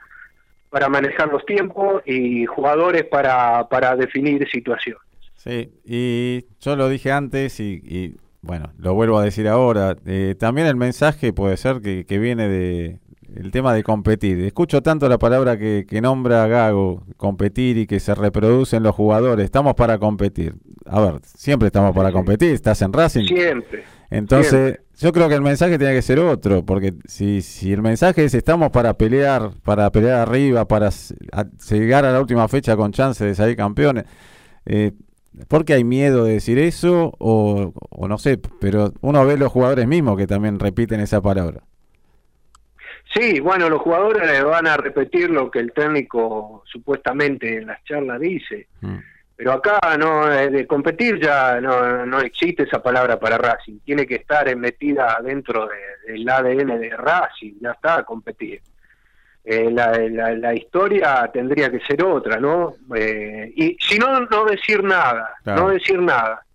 para manejar los tiempos y jugadores para, para definir situaciones. Sí, y yo lo dije antes y, bueno, lo vuelvo a decir ahora. Eh, también el mensaje puede ser que viene de, el tema de competir. Escucho tanto la palabra que, nombra Gago, competir y que se reproducen los jugadores. Estamos para competir. A ver, siempre estamos para competir. Estás en Racing. Siempre. Entonces, yo creo que el mensaje tiene que ser otro, porque si, si el mensaje es estamos para pelear, para pelear arriba, para llegar a la última fecha con chance de salir campeones, eh, ¿por qué hay miedo de decir eso? O, o no sé, pero uno ve los jugadores mismos que también repiten esa palabra. Sí, bueno, los jugadores van a repetir lo que el técnico supuestamente en las charlas dice. Mm. Pero acá no eh, de competir ya no, no existe esa palabra para Racing. Tiene que estar metida dentro del ADN de Racing. Ya está, competir. eh, la, historia tendría que ser otra, ¿no? Eh, y si no, no decir nada, no decir nada.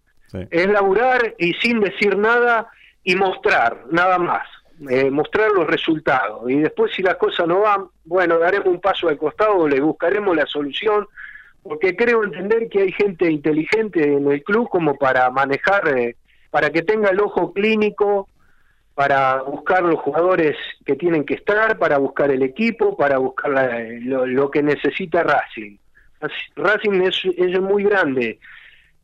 Es laburar y sin decir nada y mostrar, nada más. Eh, mostrar los resultados. Y después si las cosas no van, bueno, daremos un paso al costado, le buscaremos la solución, porque creo entender que hay gente inteligente en el club como para manejar, para que tenga el ojo clínico para buscar los jugadores que tienen que estar, para buscar el equipo, para buscar lo, que necesita Racing. Racing es, es, muy grande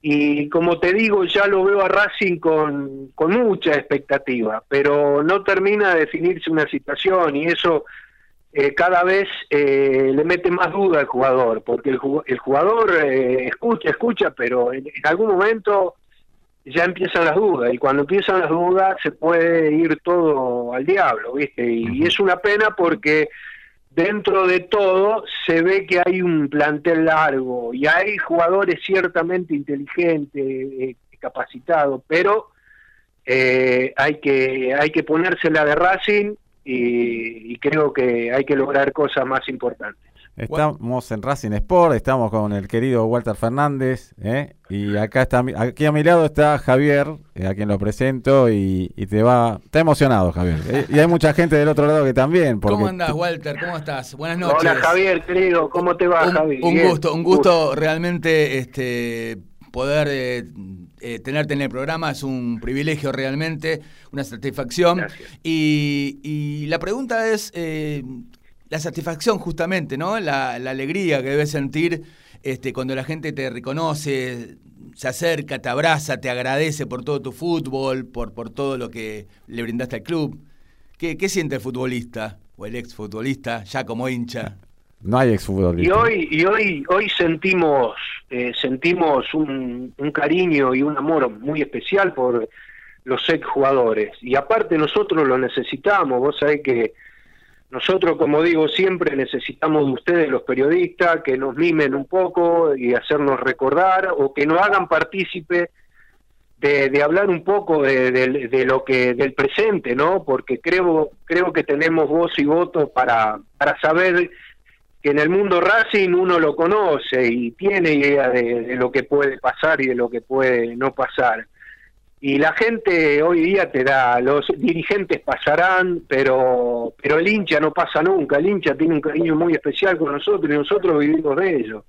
y como te digo, ya lo veo a Racing con, con mucha expectativa, pero no termina de definirse una situación y eso eh, cada vez eh, le mete más duda al jugador, porque el, el jugador eh, escucha, escucha, pero en algún momento ya empiezan las dudas y cuando empiezan las dudas se puede ir todo al diablo, ¿viste? Y, es una pena porque dentro de todo se ve que hay un plantel largo y hay jugadores ciertamente inteligentes, eh, capacitados, pero eh, hay que hay que ponérsela de Racing y creo que hay que lograr cosas más importantes. Estamos en Racing Sport, estamos con el querido Walter Fernández, ¿eh? y acá está, aquí a mi lado está Javier, eh, a quien lo presento, y, te va, está emocionado Javier, ¿eh? y hay mucha gente del otro lado que también. ¿Cómo andás Walter? ¿Cómo estás? Buenas noches. Hola Javier, querido, ¿cómo te va un, Javier? Un gusto, un gusto, realmente este poder tenerte en el programa es un privilegio realmente, una satisfacción. Y, y, la pregunta es, la satisfacción justamente, ¿no? La, alegría que debes sentir este, cuando la gente te reconoce, se acerca, te abraza, te agradece por todo tu fútbol, por, por todo lo que le brindaste al club. ¿Qué, siente el futbolista o el exfutbolista ya como hincha? No hay exfutbolista. Y hoy, y hoy, hoy sentimos, eh, sentimos un, un, cariño y un amor muy especial por los exjugadores. Y aparte nosotros lo necesitamos. Vos sabés que nosotros, como digo siempre, necesitamos de ustedes, los periodistas, que nos mimen un poco y hacernos recordar o que nos hagan partícipe de, hablar un poco de, lo que del presente, ¿no? Porque creo creo que tenemos voz y voto para para saber que en el mundo Racing uno lo conoce y tiene idea de lo que puede pasar y de lo que puede no pasar y la gente hoy día te da, los dirigentes pasarán, pero, pero el hincha no pasa nunca, el hincha tiene un cariño muy especial con nosotros y nosotros vivimos de ello.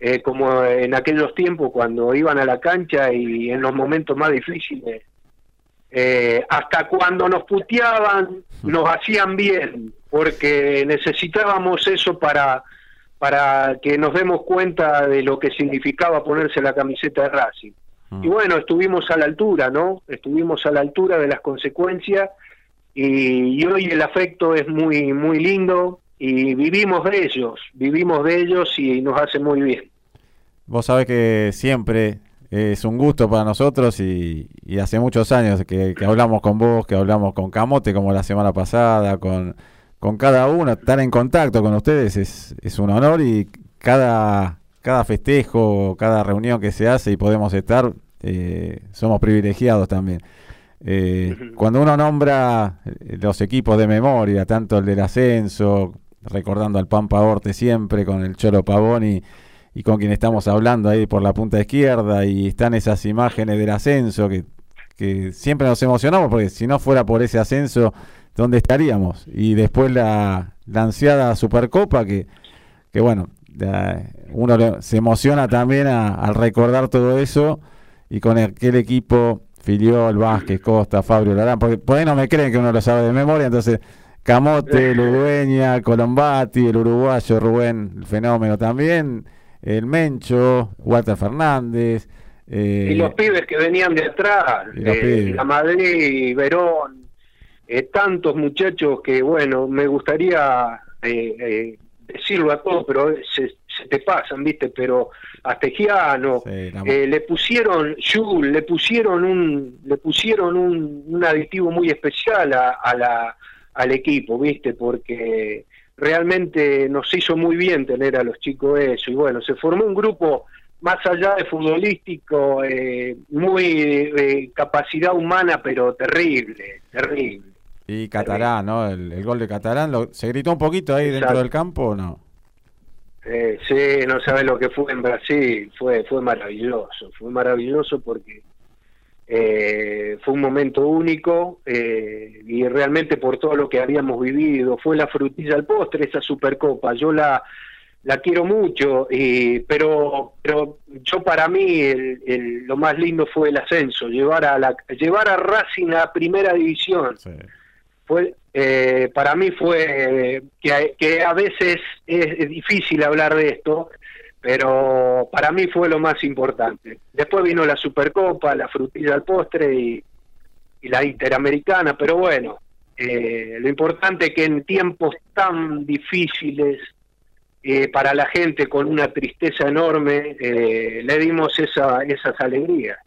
Eh, como en aquellos tiempos cuando iban a la cancha y en los momentos más difíciles, eh, hasta cuando nos puteaban, nos hacían bien, porque necesitábamos eso para, para que nos demos cuenta de lo que significaba ponerse la camiseta de Racing. Mm. Y bueno, estuvimos a la altura, ¿no? Estuvimos a la altura de las consecuencias y, hoy el afecto es muy, muy lindo y vivimos de ellos, vivimos de ellos y nos hace muy bien. Vos sabés que siempre es un gusto para nosotros y, hace muchos años que, hablamos con vos, que hablamos con Camote como la semana pasada, con, con cada uno, estar en contacto con ustedes es, es un honor y cada cada festejo, cada reunión que se hace y podemos estar, eh, somos privilegiados también. Eh, cuando uno nombra eh, los equipos de memoria, tanto el del ascenso, recordando al Pampa Orte siempre, con el Cholo Pavón y, con quien estamos hablando ahí por la punta izquierda, y están esas imágenes del ascenso que, que siempre nos emocionamos, porque si no fuera por ese ascenso, ¿dónde estaríamos? Y después la, la ansiada Supercopa, que, que bueno, uno se emociona también al recordar todo eso y con aquel equipo Filiol, Vázquez, Costa, Fabio Larán, porque por ahí no me creen que uno lo sabe de memoria, entonces Camote, Ludueña, Colombati, el uruguayo Rubén, el fenómeno también, el Mencho, Walter Fernández. Eh, y los pibes que venían de atrás, eh, la Madrid, Verón, eh, tantos muchachos que, bueno, me gustaría eh, decirlo a todos, pero se, te pasan, ¿viste? Pero a Tejiano, eh, le pusieron, le pusieron un, le pusieron un, un aditivo muy especial a, la, al equipo, ¿viste? Porque realmente nos hizo muy bien tener a los chicos eso. Y bueno, se formó un grupo más allá de futbolístico, eh, muy de capacidad humana, pero terrible, terrible. Y Catalán, ¿no? El, gol de Catalán, ¿se gritó un poquito ahí dentro del campo o no? Eh, sí, no sabes lo que fue en Brasil, fue, fue maravilloso, fue maravilloso porque eh, fue un momento único eh, y realmente por todo lo que habíamos vivido, fue la frutilla al postre esa Supercopa, yo la, la quiero mucho, y, pero, pero yo para mí el, lo más lindo fue el ascenso, llevar a, la, llevar a Racing a primera división. Fue, eh, para mí fue que, a veces es, difícil hablar de esto, pero para mí fue lo más importante. Después vino la Supercopa, la frutilla al postre y, la Interamericana, pero bueno, eh, lo importante que en tiempos tan difíciles eh, para la gente con una tristeza enorme, eh, le dimos esa, esas alegrías.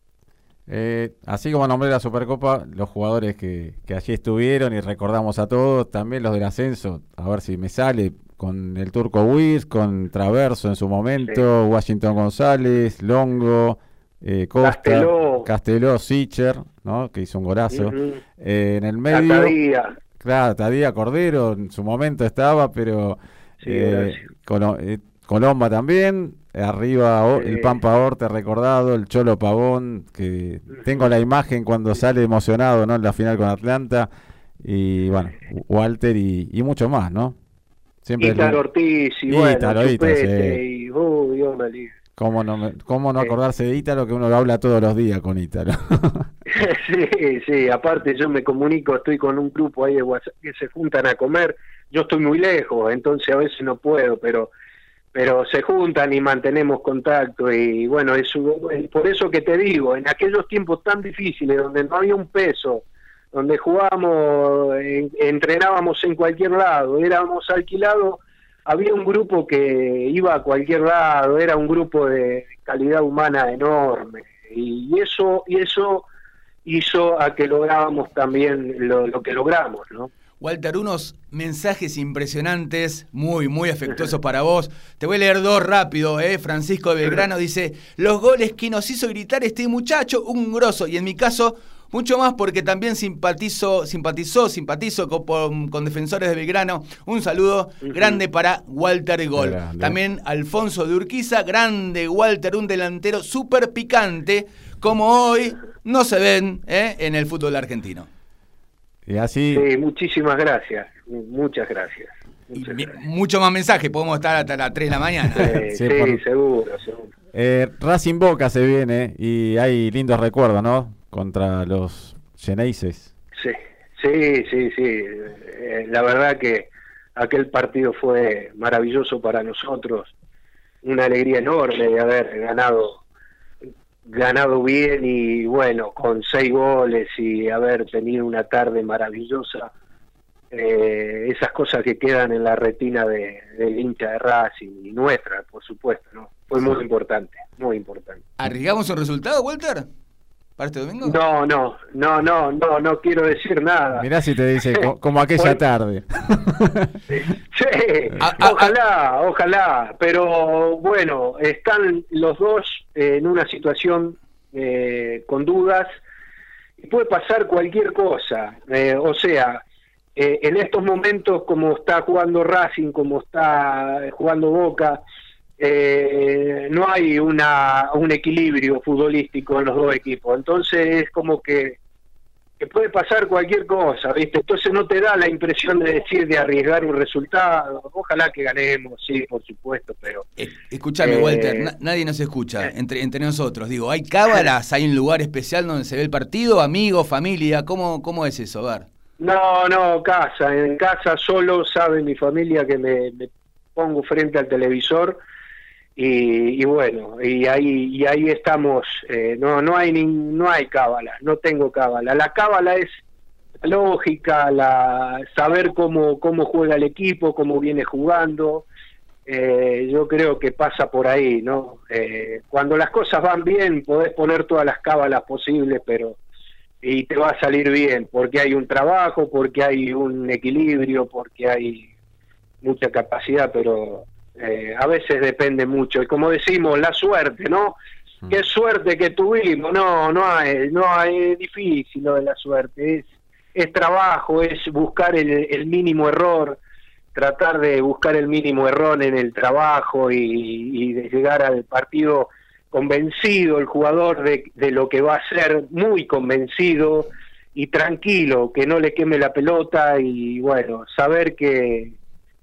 Eh, así como nombré la Supercopa, los jugadores que, que allí estuvieron y recordamos a todos, también los del ascenso, a ver si me sale, con el turco Wiz, con Traverso en su momento, Washington González, Longo, Costa, Casteló, Casteló Sicher, ¿no? que hizo un golazo. en el medio, Tadía. claro, Tadía Cordero en su momento estaba, pero eh, eh, Colomba también, arriba el Pampa Orte recordado, el Cholo Pavón, que tengo la imagen cuando sale emocionado ¿no? en la final con Atlanta, y bueno, Walter y, y mucho más, ¿no? Siempre Ortiz y bueno, y, ¿Cómo no, ¿Cómo no acordarse de Ítalo que uno lo habla todos los días con Ítalo? sí, sí, aparte yo me comunico, estoy con un grupo ahí de WhatsApp que se juntan a comer yo estoy muy lejos, entonces a veces no puedo, pero pero se juntan y mantenemos contacto y bueno, es por eso que te digo, en aquellos tiempos tan difíciles donde no había un peso, donde jugábamos, entrenábamos en cualquier lado, éramos alquilados, había un grupo que iba a cualquier lado, era un grupo de calidad humana enorme y eso y eso hizo a que lográbamos también lo que logramos, ¿no? Walter, unos mensajes impresionantes, muy, muy afectuosos para vos. Te voy a leer dos rápido, ¿eh? Francisco de Belgrano dice, los goles que nos hizo gritar este muchacho, un grosso. Y en mi caso, mucho más porque también simpatizo, simpatizó, simpatizo con, defensores de Belgrano. Un saludo grande para Walter Gol. También Alfonso de Urquiza, grande Walter, un delantero súper picante, como hoy no se ven ¿eh? en el fútbol argentino. Y así... Sí, muchísimas gracias, muchas gracias. Mucho más mensaje, podemos estar hasta las 3 de la mañana. Sí, seguro, seguro. Eh, Racing Boca se viene y hay lindos recuerdos, ¿no? Contra los Geneises. Sí, sí, sí, sí. Eh, la verdad que aquel partido fue maravilloso para nosotros. Una alegría enorme de haber ganado ganado bien y bueno, con seis goles y haber tenido una tarde maravillosa, eh, esas cosas que quedan en la retina de, del hincha de Racing y nuestra, por supuesto, ¿no? Fue muy importante, muy importante. ¿Arriesgamos un resultado, Walter? ¿Para este domingo? No, no, no, no, no, no quiero decir nada. Mirá si te dice, como aquella tarde. sí, ojalá, ojalá, pero bueno, están los dos en una situación eh, con dudas y puede pasar cualquier cosa. Eh, o sea, eh, en estos momentos como está jugando Racing, como está jugando Boca, no hay una, un equilibrio futbolístico en los dos equipos. Entonces es como que que puede pasar cualquier cosa, ¿viste? Entonces no te da la impresión de decir, de arriesgar un resultado. Ojalá que ganemos, sí, por supuesto, pero... Eh, escúchame, Walter, eh, nadie nos escucha eh. entre, entre nosotros. Digo, ¿hay cámaras? ¿Hay un lugar especial donde se ve el partido? ¿Amigos, familia? ¿Cómo, cómo es eso? A ver. No, no, casa. En casa solo sabe mi familia que me pongo frente al televisor y, bueno y ahí y ahí estamos eh, no no hay ni, no hay cábala no tengo cábala. La cábala es lógica la saber cómo cómo juega el equipo cómo viene jugando eh, yo creo que pasa por ahí no eh, cuando las cosas van bien podés poner todas las cábalas posibles pero y te va a salir bien porque hay un trabajo porque hay un equilibrio porque hay mucha capacidad pero eh, a veces depende mucho. Y como decimos, la suerte, ¿no? Mm. Qué suerte que tuvimos. No, no hay, no hay, es difícil lo de la suerte. Es, es trabajo, es buscar el, mínimo error, tratar de buscar el mínimo error en el trabajo y, de llegar al partido convencido el jugador de, de, lo que va a ser, muy convencido y tranquilo, que no le queme la pelota y bueno, saber que,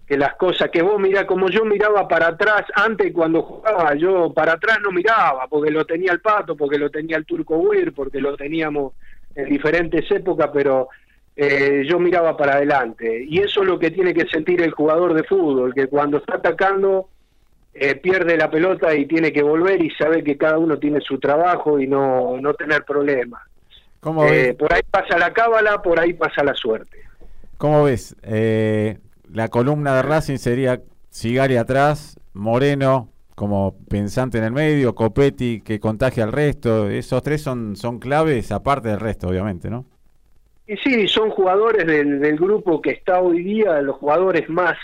que las cosas que vos mirá, como yo miraba para atrás antes cuando jugaba, yo para atrás no miraba, porque lo tenía el Pato, porque lo tenía el Turco Weir, porque lo teníamos en diferentes épocas, pero eh, yo miraba para adelante. Y eso es lo que tiene que sentir el jugador de fútbol, que cuando está atacando eh, pierde la pelota y tiene que volver y sabe que cada uno tiene su trabajo y no, no tener problemas. Eh, por ahí pasa la cábala, por ahí pasa la suerte. ¿Cómo ves? Eh, la columna de Racing sería Sigari atrás, Moreno como pensante en el medio, Copetti que contagia al resto. Esos tres son, son claves, aparte del resto, obviamente, ¿no? Y sí, son jugadores del, grupo que está hoy día, los jugadores más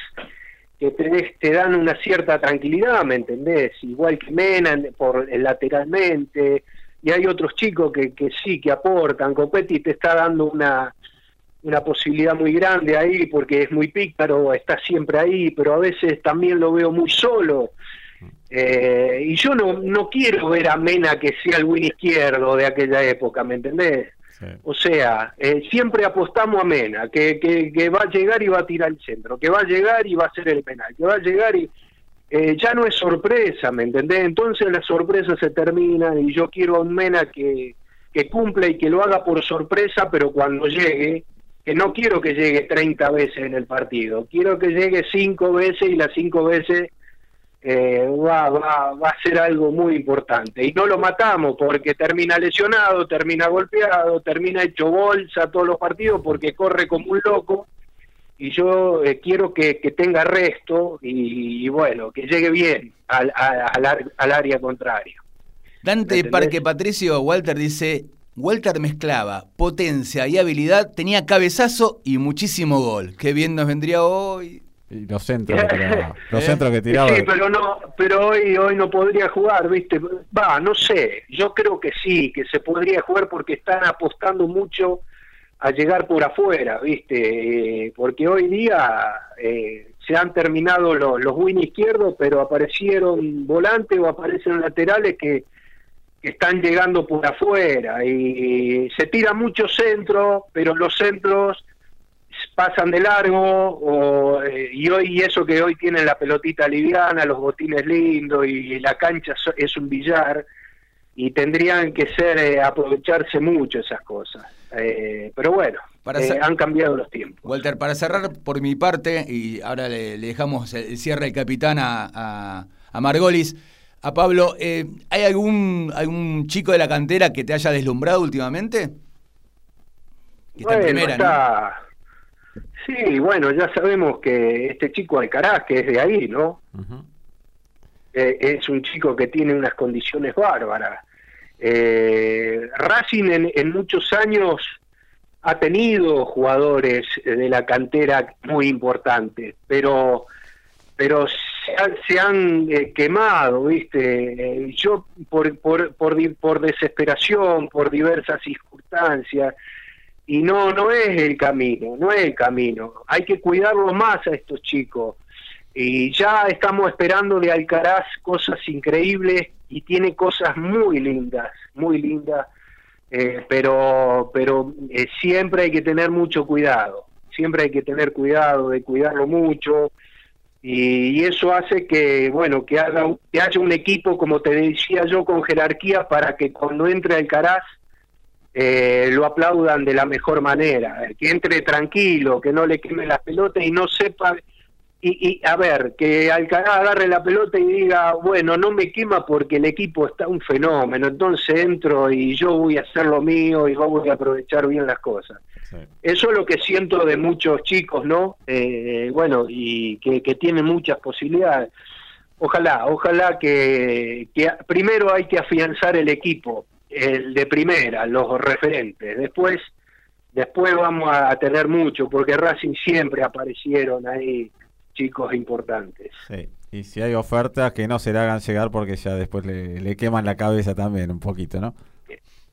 que te, te dan una cierta tranquilidad, ¿me entendés? Igual que Mena por lateralmente, y hay otros chicos que, que sí, que aportan. Copetti te está dando una, una posibilidad muy grande ahí porque es muy pícaro, está siempre ahí, pero a veces también lo veo muy solo. Eh, y yo no, no quiero ver a Mena que sea el win izquierdo de aquella época, ¿me entendés? O sea, eh, siempre apostamos a Mena, que, que, va a llegar y va a tirar el centro, que va a llegar y va a hacer el penal, que va a llegar y eh, ya no es sorpresa, ¿me entendés? Entonces las sorpresas se terminan y yo quiero a un Mena que, que cumpla y que lo haga por sorpresa, pero cuando llegue, que no quiero que llegue 30 veces en el partido, quiero que llegue 5 veces y las 5 veces eh, va, va, va a ser algo muy importante. Y no lo matamos porque termina lesionado, termina golpeado, termina hecho bolsa todos los partidos porque corre como un loco. Y yo eh, quiero que, tenga resto y, bueno, que llegue bien al, al, al área contraria. Dante Parque Patricio Walter dice, Walter mezclaba potencia y habilidad, tenía cabezazo y muchísimo gol. Qué bien nos vendría hoy. Y los centros que tiraba. Los centros que tiraba. Sí, pero no, pero hoy, hoy no podría jugar, ¿viste? Va, no sé. Yo creo que sí, que se podría jugar porque están apostando mucho a llegar por afuera, ¿viste? Eh, porque hoy día eh, se han terminado los, los win izquierdos, pero aparecieron volantes o aparecen laterales que están llegando por afuera y se tira mucho centro, pero los centros pasan de largo eh, y hoy eso que hoy tienen la pelotita liviana, los botines lindos y la cancha es un billar y tendrían que ser eh, aprovecharse mucho esas cosas. Eh, pero bueno, han cambiado los tiempos. Walter, para cerrar por mi parte, y ahora le, dejamos el cierre al capitán a, a Margolis, a Pablo, eh, ¿hay algún, algún chico de la cantera que te haya deslumbrado últimamente? está en primera, Sí, bueno, ya sabemos que este chico Alcaraz, que es de ahí, ¿no? Eh, es un chico que tiene unas condiciones bárbaras. Eh, Racing en, en muchos años ha tenido jugadores de la cantera muy importantes, pero pero se han, eh, quemado, ¿viste? Eh, yo por, por, por, por, desesperación, por diversas circunstancias, y no, no es el camino, no es el camino. Hay que cuidarlo más a estos chicos. Y ya estamos esperando de Alcaraz cosas increíbles y tiene cosas muy lindas, muy lindas, eh, pero, pero siempre hay que tener mucho cuidado, siempre hay que tener cuidado de cuidarlo mucho y, eso hace que bueno que, haga, que haya un equipo como te decía yo con jerarquía para que cuando entre Alcaraz eh, lo aplaudan de la mejor manera que entre tranquilo que no le queme la pelota y no sepa y, a ver, que Alcaraz agarre la pelota y diga, bueno, no me quema porque el equipo está un fenómeno, entonces entro y yo voy a hacer lo mío y voy a aprovechar bien las cosas. Eso es lo que siento de muchos chicos, ¿no? Eh, bueno, y que, tienen muchas posibilidades. Ojalá, ojalá que, que primero hay que afianzar el equipo, el de primera, los referentes. Después, después vamos a tener mucho, porque Racing siempre aparecieron ahí chicos importantes. Sí. Y si hay ofertas que no se le hagan llegar porque ya después le, queman la cabeza también un poquito, ¿no?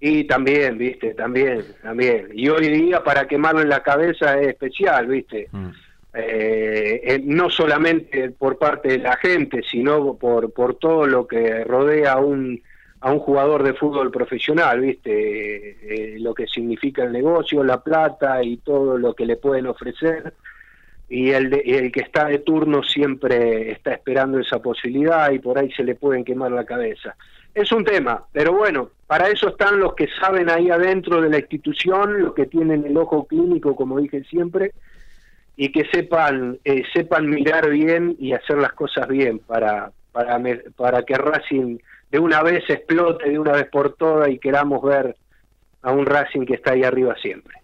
Y también, viste, también, también. Y hoy día para quemarlo en la cabeza es especial, viste. Mm. Eh, eh, no solamente por parte de la gente, sino por, por todo lo que rodea a un, a un jugador de fútbol profesional, ¿viste? Eh, lo que significa el negocio, la plata y todo lo que le pueden ofrecer. Y el, el que está de turno siempre está esperando esa posibilidad y por ahí se le pueden quemar la cabeza. Es un tema, pero bueno, para eso están los que saben ahí adentro de la institución, los que tienen el ojo clínico, como dije siempre, y que sepan eh, sepan mirar bien y hacer las cosas bien para para para que Racing de una vez explote de una vez por todas y queramos ver a un Racing que está ahí arriba siempre.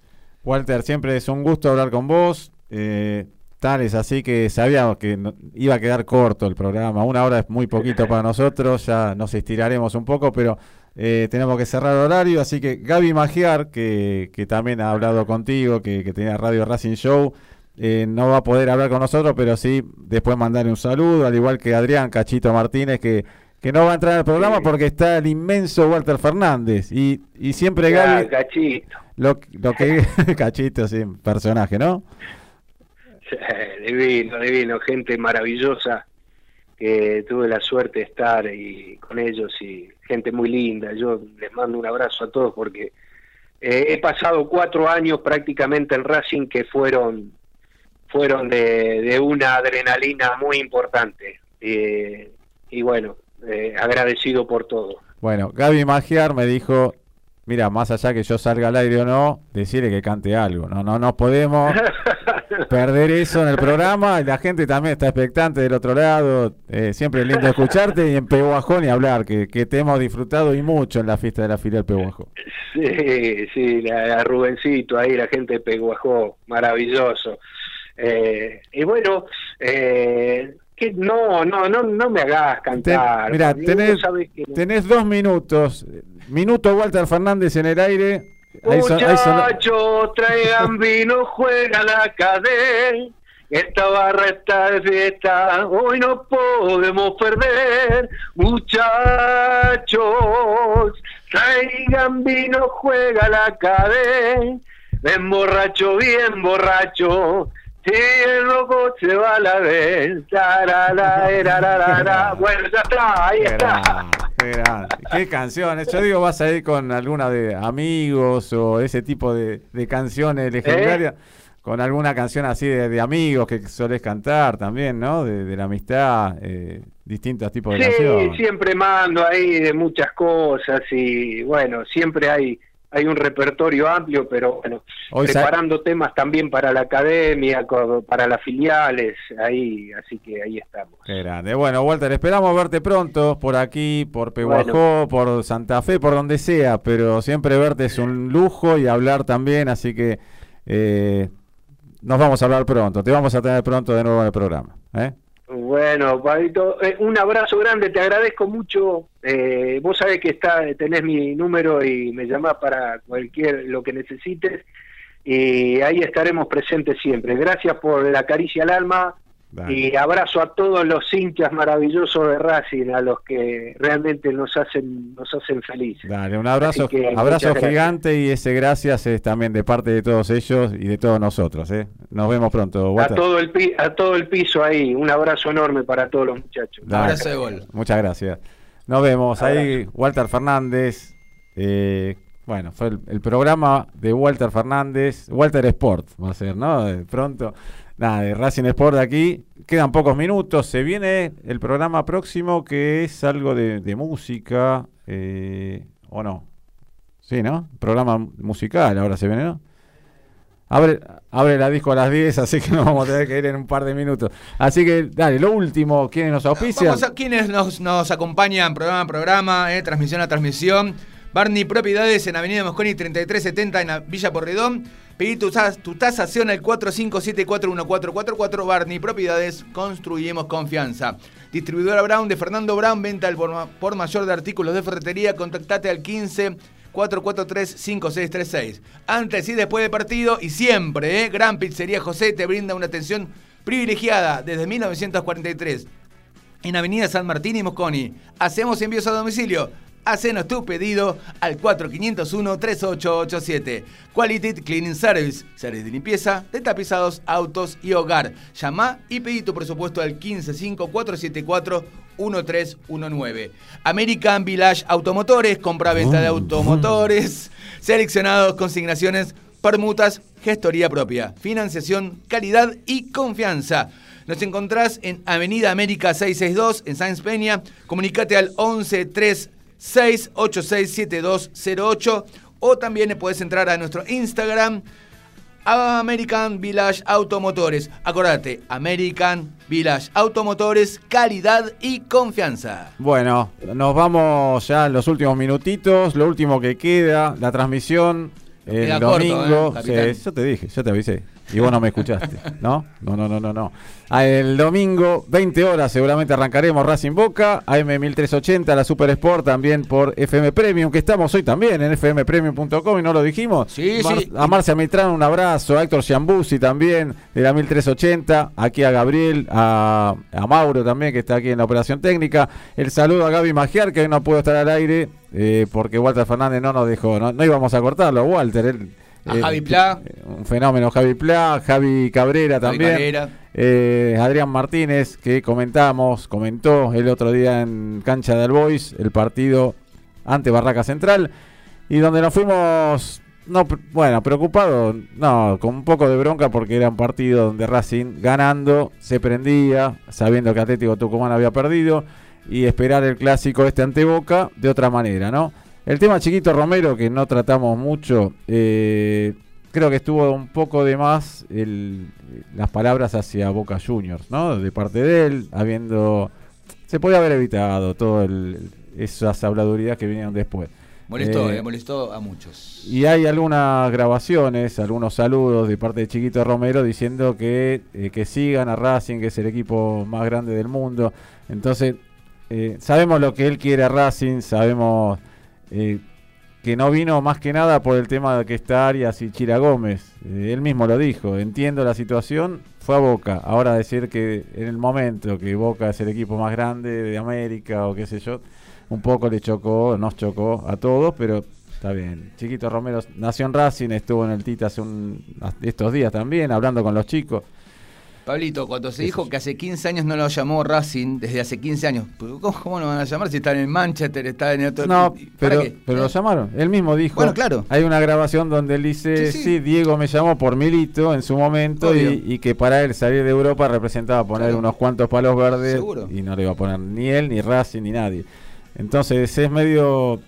Walter, siempre es un gusto hablar con vos. Eh, tal es así que sabíamos que iba a quedar corto el programa. Una hora es muy poquito para nosotros, ya nos estiraremos un poco, pero eh, tenemos que cerrar el horario. Así que Gaby Magiar, que, que también ha hablado contigo, que, que tenía Radio Racing Show, eh, no va a poder hablar con nosotros, pero sí después mandarle un saludo, al igual que Adrián Cachito Martínez, que, que no va a entrar al programa porque está el inmenso Walter Fernández. Y, y siempre Gaby. Cachito. Lo, lo que. Cachito, sí, personaje, ¿no? divino, divino, gente maravillosa que tuve la suerte de estar y con ellos y gente muy linda. Yo les mando un abrazo a todos porque eh, he pasado cuatro años prácticamente en Racing que fueron fueron de, una adrenalina muy importante. y bueno, eh, agradecido por todo. Bueno, Gaby Magiar me dijo, mira, más allá que yo salga al aire o no, decirle que cante algo. No, no, no podemos perder eso en el programa. Y la gente también está expectante del otro lado. Eh, siempre es lindo escucharte y en Peguajón y hablar, que, que, te hemos disfrutado y mucho en la fiesta de la filial Peguajón. Sí, sí, a Rubencito ahí, la gente de Peguajón, maravilloso. Eh, y bueno, eh, que no, no, no, no me hagas cantar. mira, tenés, tenés dos minutos. Minuto Walter Fernández en el aire. Muchachos, traigan vino, juega la cadena. Esta barra está de fiesta, hoy no podemos perder. Muchachos, traigan vino, juega la cadena. Ven borracho, bien borracho, Sí, el loco se va a la vez. Bueno, ya está, ahí está. Qué canciones. Yo digo, vas a ir con alguna de amigos o ese tipo de, canciones legendarias. ¿Eh? Con alguna canción así de, amigos que sueles cantar también, ¿no? De, la amistad, eh, distintos tipos de canciones. Sí, siempre mando ahí de muchas cosas y bueno, siempre hay hay un repertorio amplio, pero bueno, preparando temas también para la academia, para las filiales, ahí, así que ahí estamos. Qué grande. Bueno, Walter, esperamos verte pronto por aquí, por Pehuajó, por Santa Fe, por donde sea, pero siempre verte es un lujo y hablar también, así que eh, nos vamos a hablar pronto, te vamos a tener pronto de nuevo en el programa. ¿eh? Bueno, Pablito, eh, un abrazo grande, te agradezco mucho. Eh, vos sabés que está, tenés mi número y me llamás para cualquier lo que necesites. Y ahí estaremos presentes siempre. Gracias por la caricia al alma y abrazo a todos los hinchas maravillosos de Racing, a los que realmente nos hacen nos hacen felices. Dale, un abrazo, abrazo gigante y ese gracias es también de parte de todos ellos y de todos nosotros. ¿eh? Nos vemos pronto. A todo, el a todo el piso ahí, un abrazo enorme para todos los muchachos. abrazo de gol. Muchas gracias. Nos vemos ahí, Walter Fernández. Eh, bueno, fue el, el, programa de Walter Fernández, Walter Sport va a ser, ¿no? De pronto nada, de Racing Sport de aquí. Quedan pocos minutos. Se viene el programa próximo que es algo de, música. Eh, ¿O no? Sí, ¿no? Programa musical ahora se viene, ¿no? Abre, abre la disco a las 10, así que nos vamos a tener que ir en un par de minutos. Así que, dale, lo último, ¿quiénes nos auspician? Vamos a, ¿Quiénes nos, nos acompañan programa a programa, eh, transmisión a transmisión? Barney Propiedades en Avenida Mosconi 3370 en Villa Porredón. Pedí tu, tasación al 45741444. Barney Propiedades, construimos confianza. Distribuidora Brown de Fernando Brown, venta al por, mayor de artículos de ferretería. Contactate al 15 443 5636. Antes y después del partido y siempre, ¿eh? Gran Pizzería José te brinda una atención privilegiada desde 1943. En Avenida San Martín y Mosconi. Hacemos envíos a domicilio Hacenos tu pedido al 4501-3887. Quality Cleaning Service, servicio de limpieza de tapizados, autos y hogar. Llama y pedí tu presupuesto al 155-474-1319. American Village Automotores, compra-venta de automotores, seleccionados, consignaciones, permutas, gestoría propia, financiación, calidad y confianza. Nos encontrás en Avenida América 662 en Sáenz Peña. Comunicate al 11 6867208 o también puedes entrar a nuestro Instagram American Village Automotores. Acordate, American Village Automotores, calidad y confianza. Bueno, nos vamos ya en los últimos minutitos, lo último que queda, la transmisión el domingo. ¿eh, yo te dije, yo te avisé. Y vos no me escuchaste, ¿no? No, no, no, no, no. Ah, el domingo, 20 horas, seguramente arrancaremos Racing Boca, AM1380, la Super Sport, también por FM Premium, que estamos hoy también en fmpremium.com y no lo dijimos. Sí, sí. A Marcia Mitrán, un abrazo, a Héctor Ciambusi también, de la 1380, aquí a Gabriel, a, Mauro también, que está aquí en la operación técnica. El saludo a Gaby Magiar, que hoy no pudo estar al aire, eh, porque Walter Fernández no nos dejó, no, no íbamos a cortarlo, Walter, él a eh, Javi Pla. Un fenómeno, Javi Pla, Javi Cabrera también. Eh, Adrián Martínez, que comentamos, comentó el otro día en cancha del Boys, el partido ante Barraca Central, y donde nos fuimos, no, bueno, preocupados, no, con un poco de bronca porque era un partido donde Racing ganando se prendía, sabiendo que Atlético Tucumán había perdido, y esperar el clásico este ante Boca de otra manera, ¿no? El tema Chiquito Romero, que no tratamos mucho, eh, creo que estuvo un poco de más las palabras hacia Boca Juniors, ¿no? De parte de él, habiendo... Se podía haber evitado todas esas habladurías que vinieron después. Molestó, eh, eh, molestó a muchos. Y hay algunas grabaciones, algunos saludos de parte de Chiquito Romero diciendo que, que sigan a Racing, que es el equipo más grande del mundo. Entonces, sabemos lo que él quiere a Racing, sabemos eh, que no vino más que nada por el tema de que está Arias y Chira Gómez. Eh, él mismo lo dijo, entiendo la situación, fue a Boca. Ahora decir que en el momento que Boca es el equipo más grande de América o qué sé yo, un poco le chocó, nos chocó a todos, pero está bien. Chiquito Romero nació en Racing, estuvo en el Tita hace un, estos días también, hablando con los chicos. Pablito, cuando se dijo que hace 15 años no lo llamó Racing, desde hace 15 años, ¿cómo, lo van a llamar si están en Manchester, están en otro... No, pero, pero lo llamaron. Él mismo dijo... Bueno, claro. Hay una grabación donde él dice, sí, Diego me llamó por Milito en su momento y, que para él salir de Europa representaba poner unos cuantos palos verdes y no le iba a poner ni él, ni Racing, ni nadie. Entonces es medio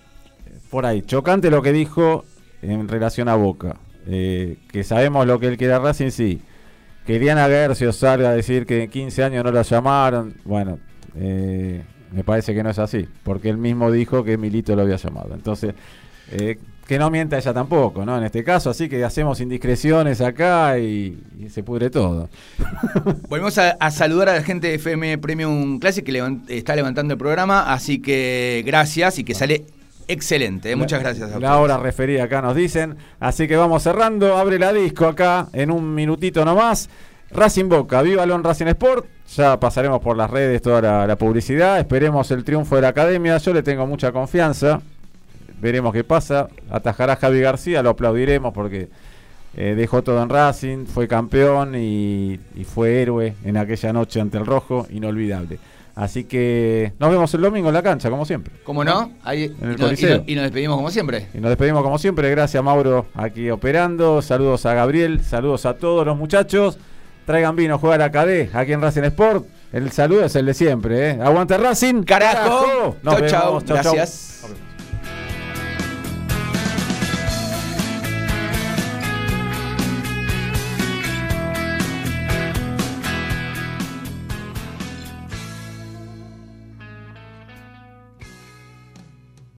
por ahí, chocante lo que dijo en relación a Boca. Eh, que sabemos lo que él quiere a Racing, sí que Diana Gercio salga a decir que en 15 años no la llamaron, bueno, eh, me parece que no es así, porque él mismo dijo que Milito lo había llamado. Entonces, eh, que no mienta ella tampoco, ¿no? En este caso, así que hacemos indiscreciones acá y, se pudre todo. Volvemos a, saludar a la gente de FM Premium Classic que está levantando el programa, así que gracias y que sale Excelente, eh, muchas gracias. A la hora referida acá nos dicen. Así que vamos cerrando. Abre la disco acá en un minutito nomás. Racing Boca, viva Lon Racing Sport. Ya pasaremos por las redes toda la, publicidad. Esperemos el triunfo de la academia. Yo le tengo mucha confianza. Veremos qué pasa. Atajará Javi García, lo aplaudiremos porque eh, dejó todo en Racing, fue campeón y fue héroe en aquella noche ante el Rojo. Inolvidable. Así que nos vemos el domingo en la cancha, como siempre. ¿Cómo no? Ahí, en el y, y, nos despedimos como siempre. Y nos despedimos como siempre. Gracias, Mauro, aquí operando. Saludos a Gabriel, saludos a todos los muchachos. Traigan vino, jugar a KD aquí en Racing Sport. El saludo es el de siempre, ¿eh? Aguante Racing. Carajo. Chao, chao. Gracias.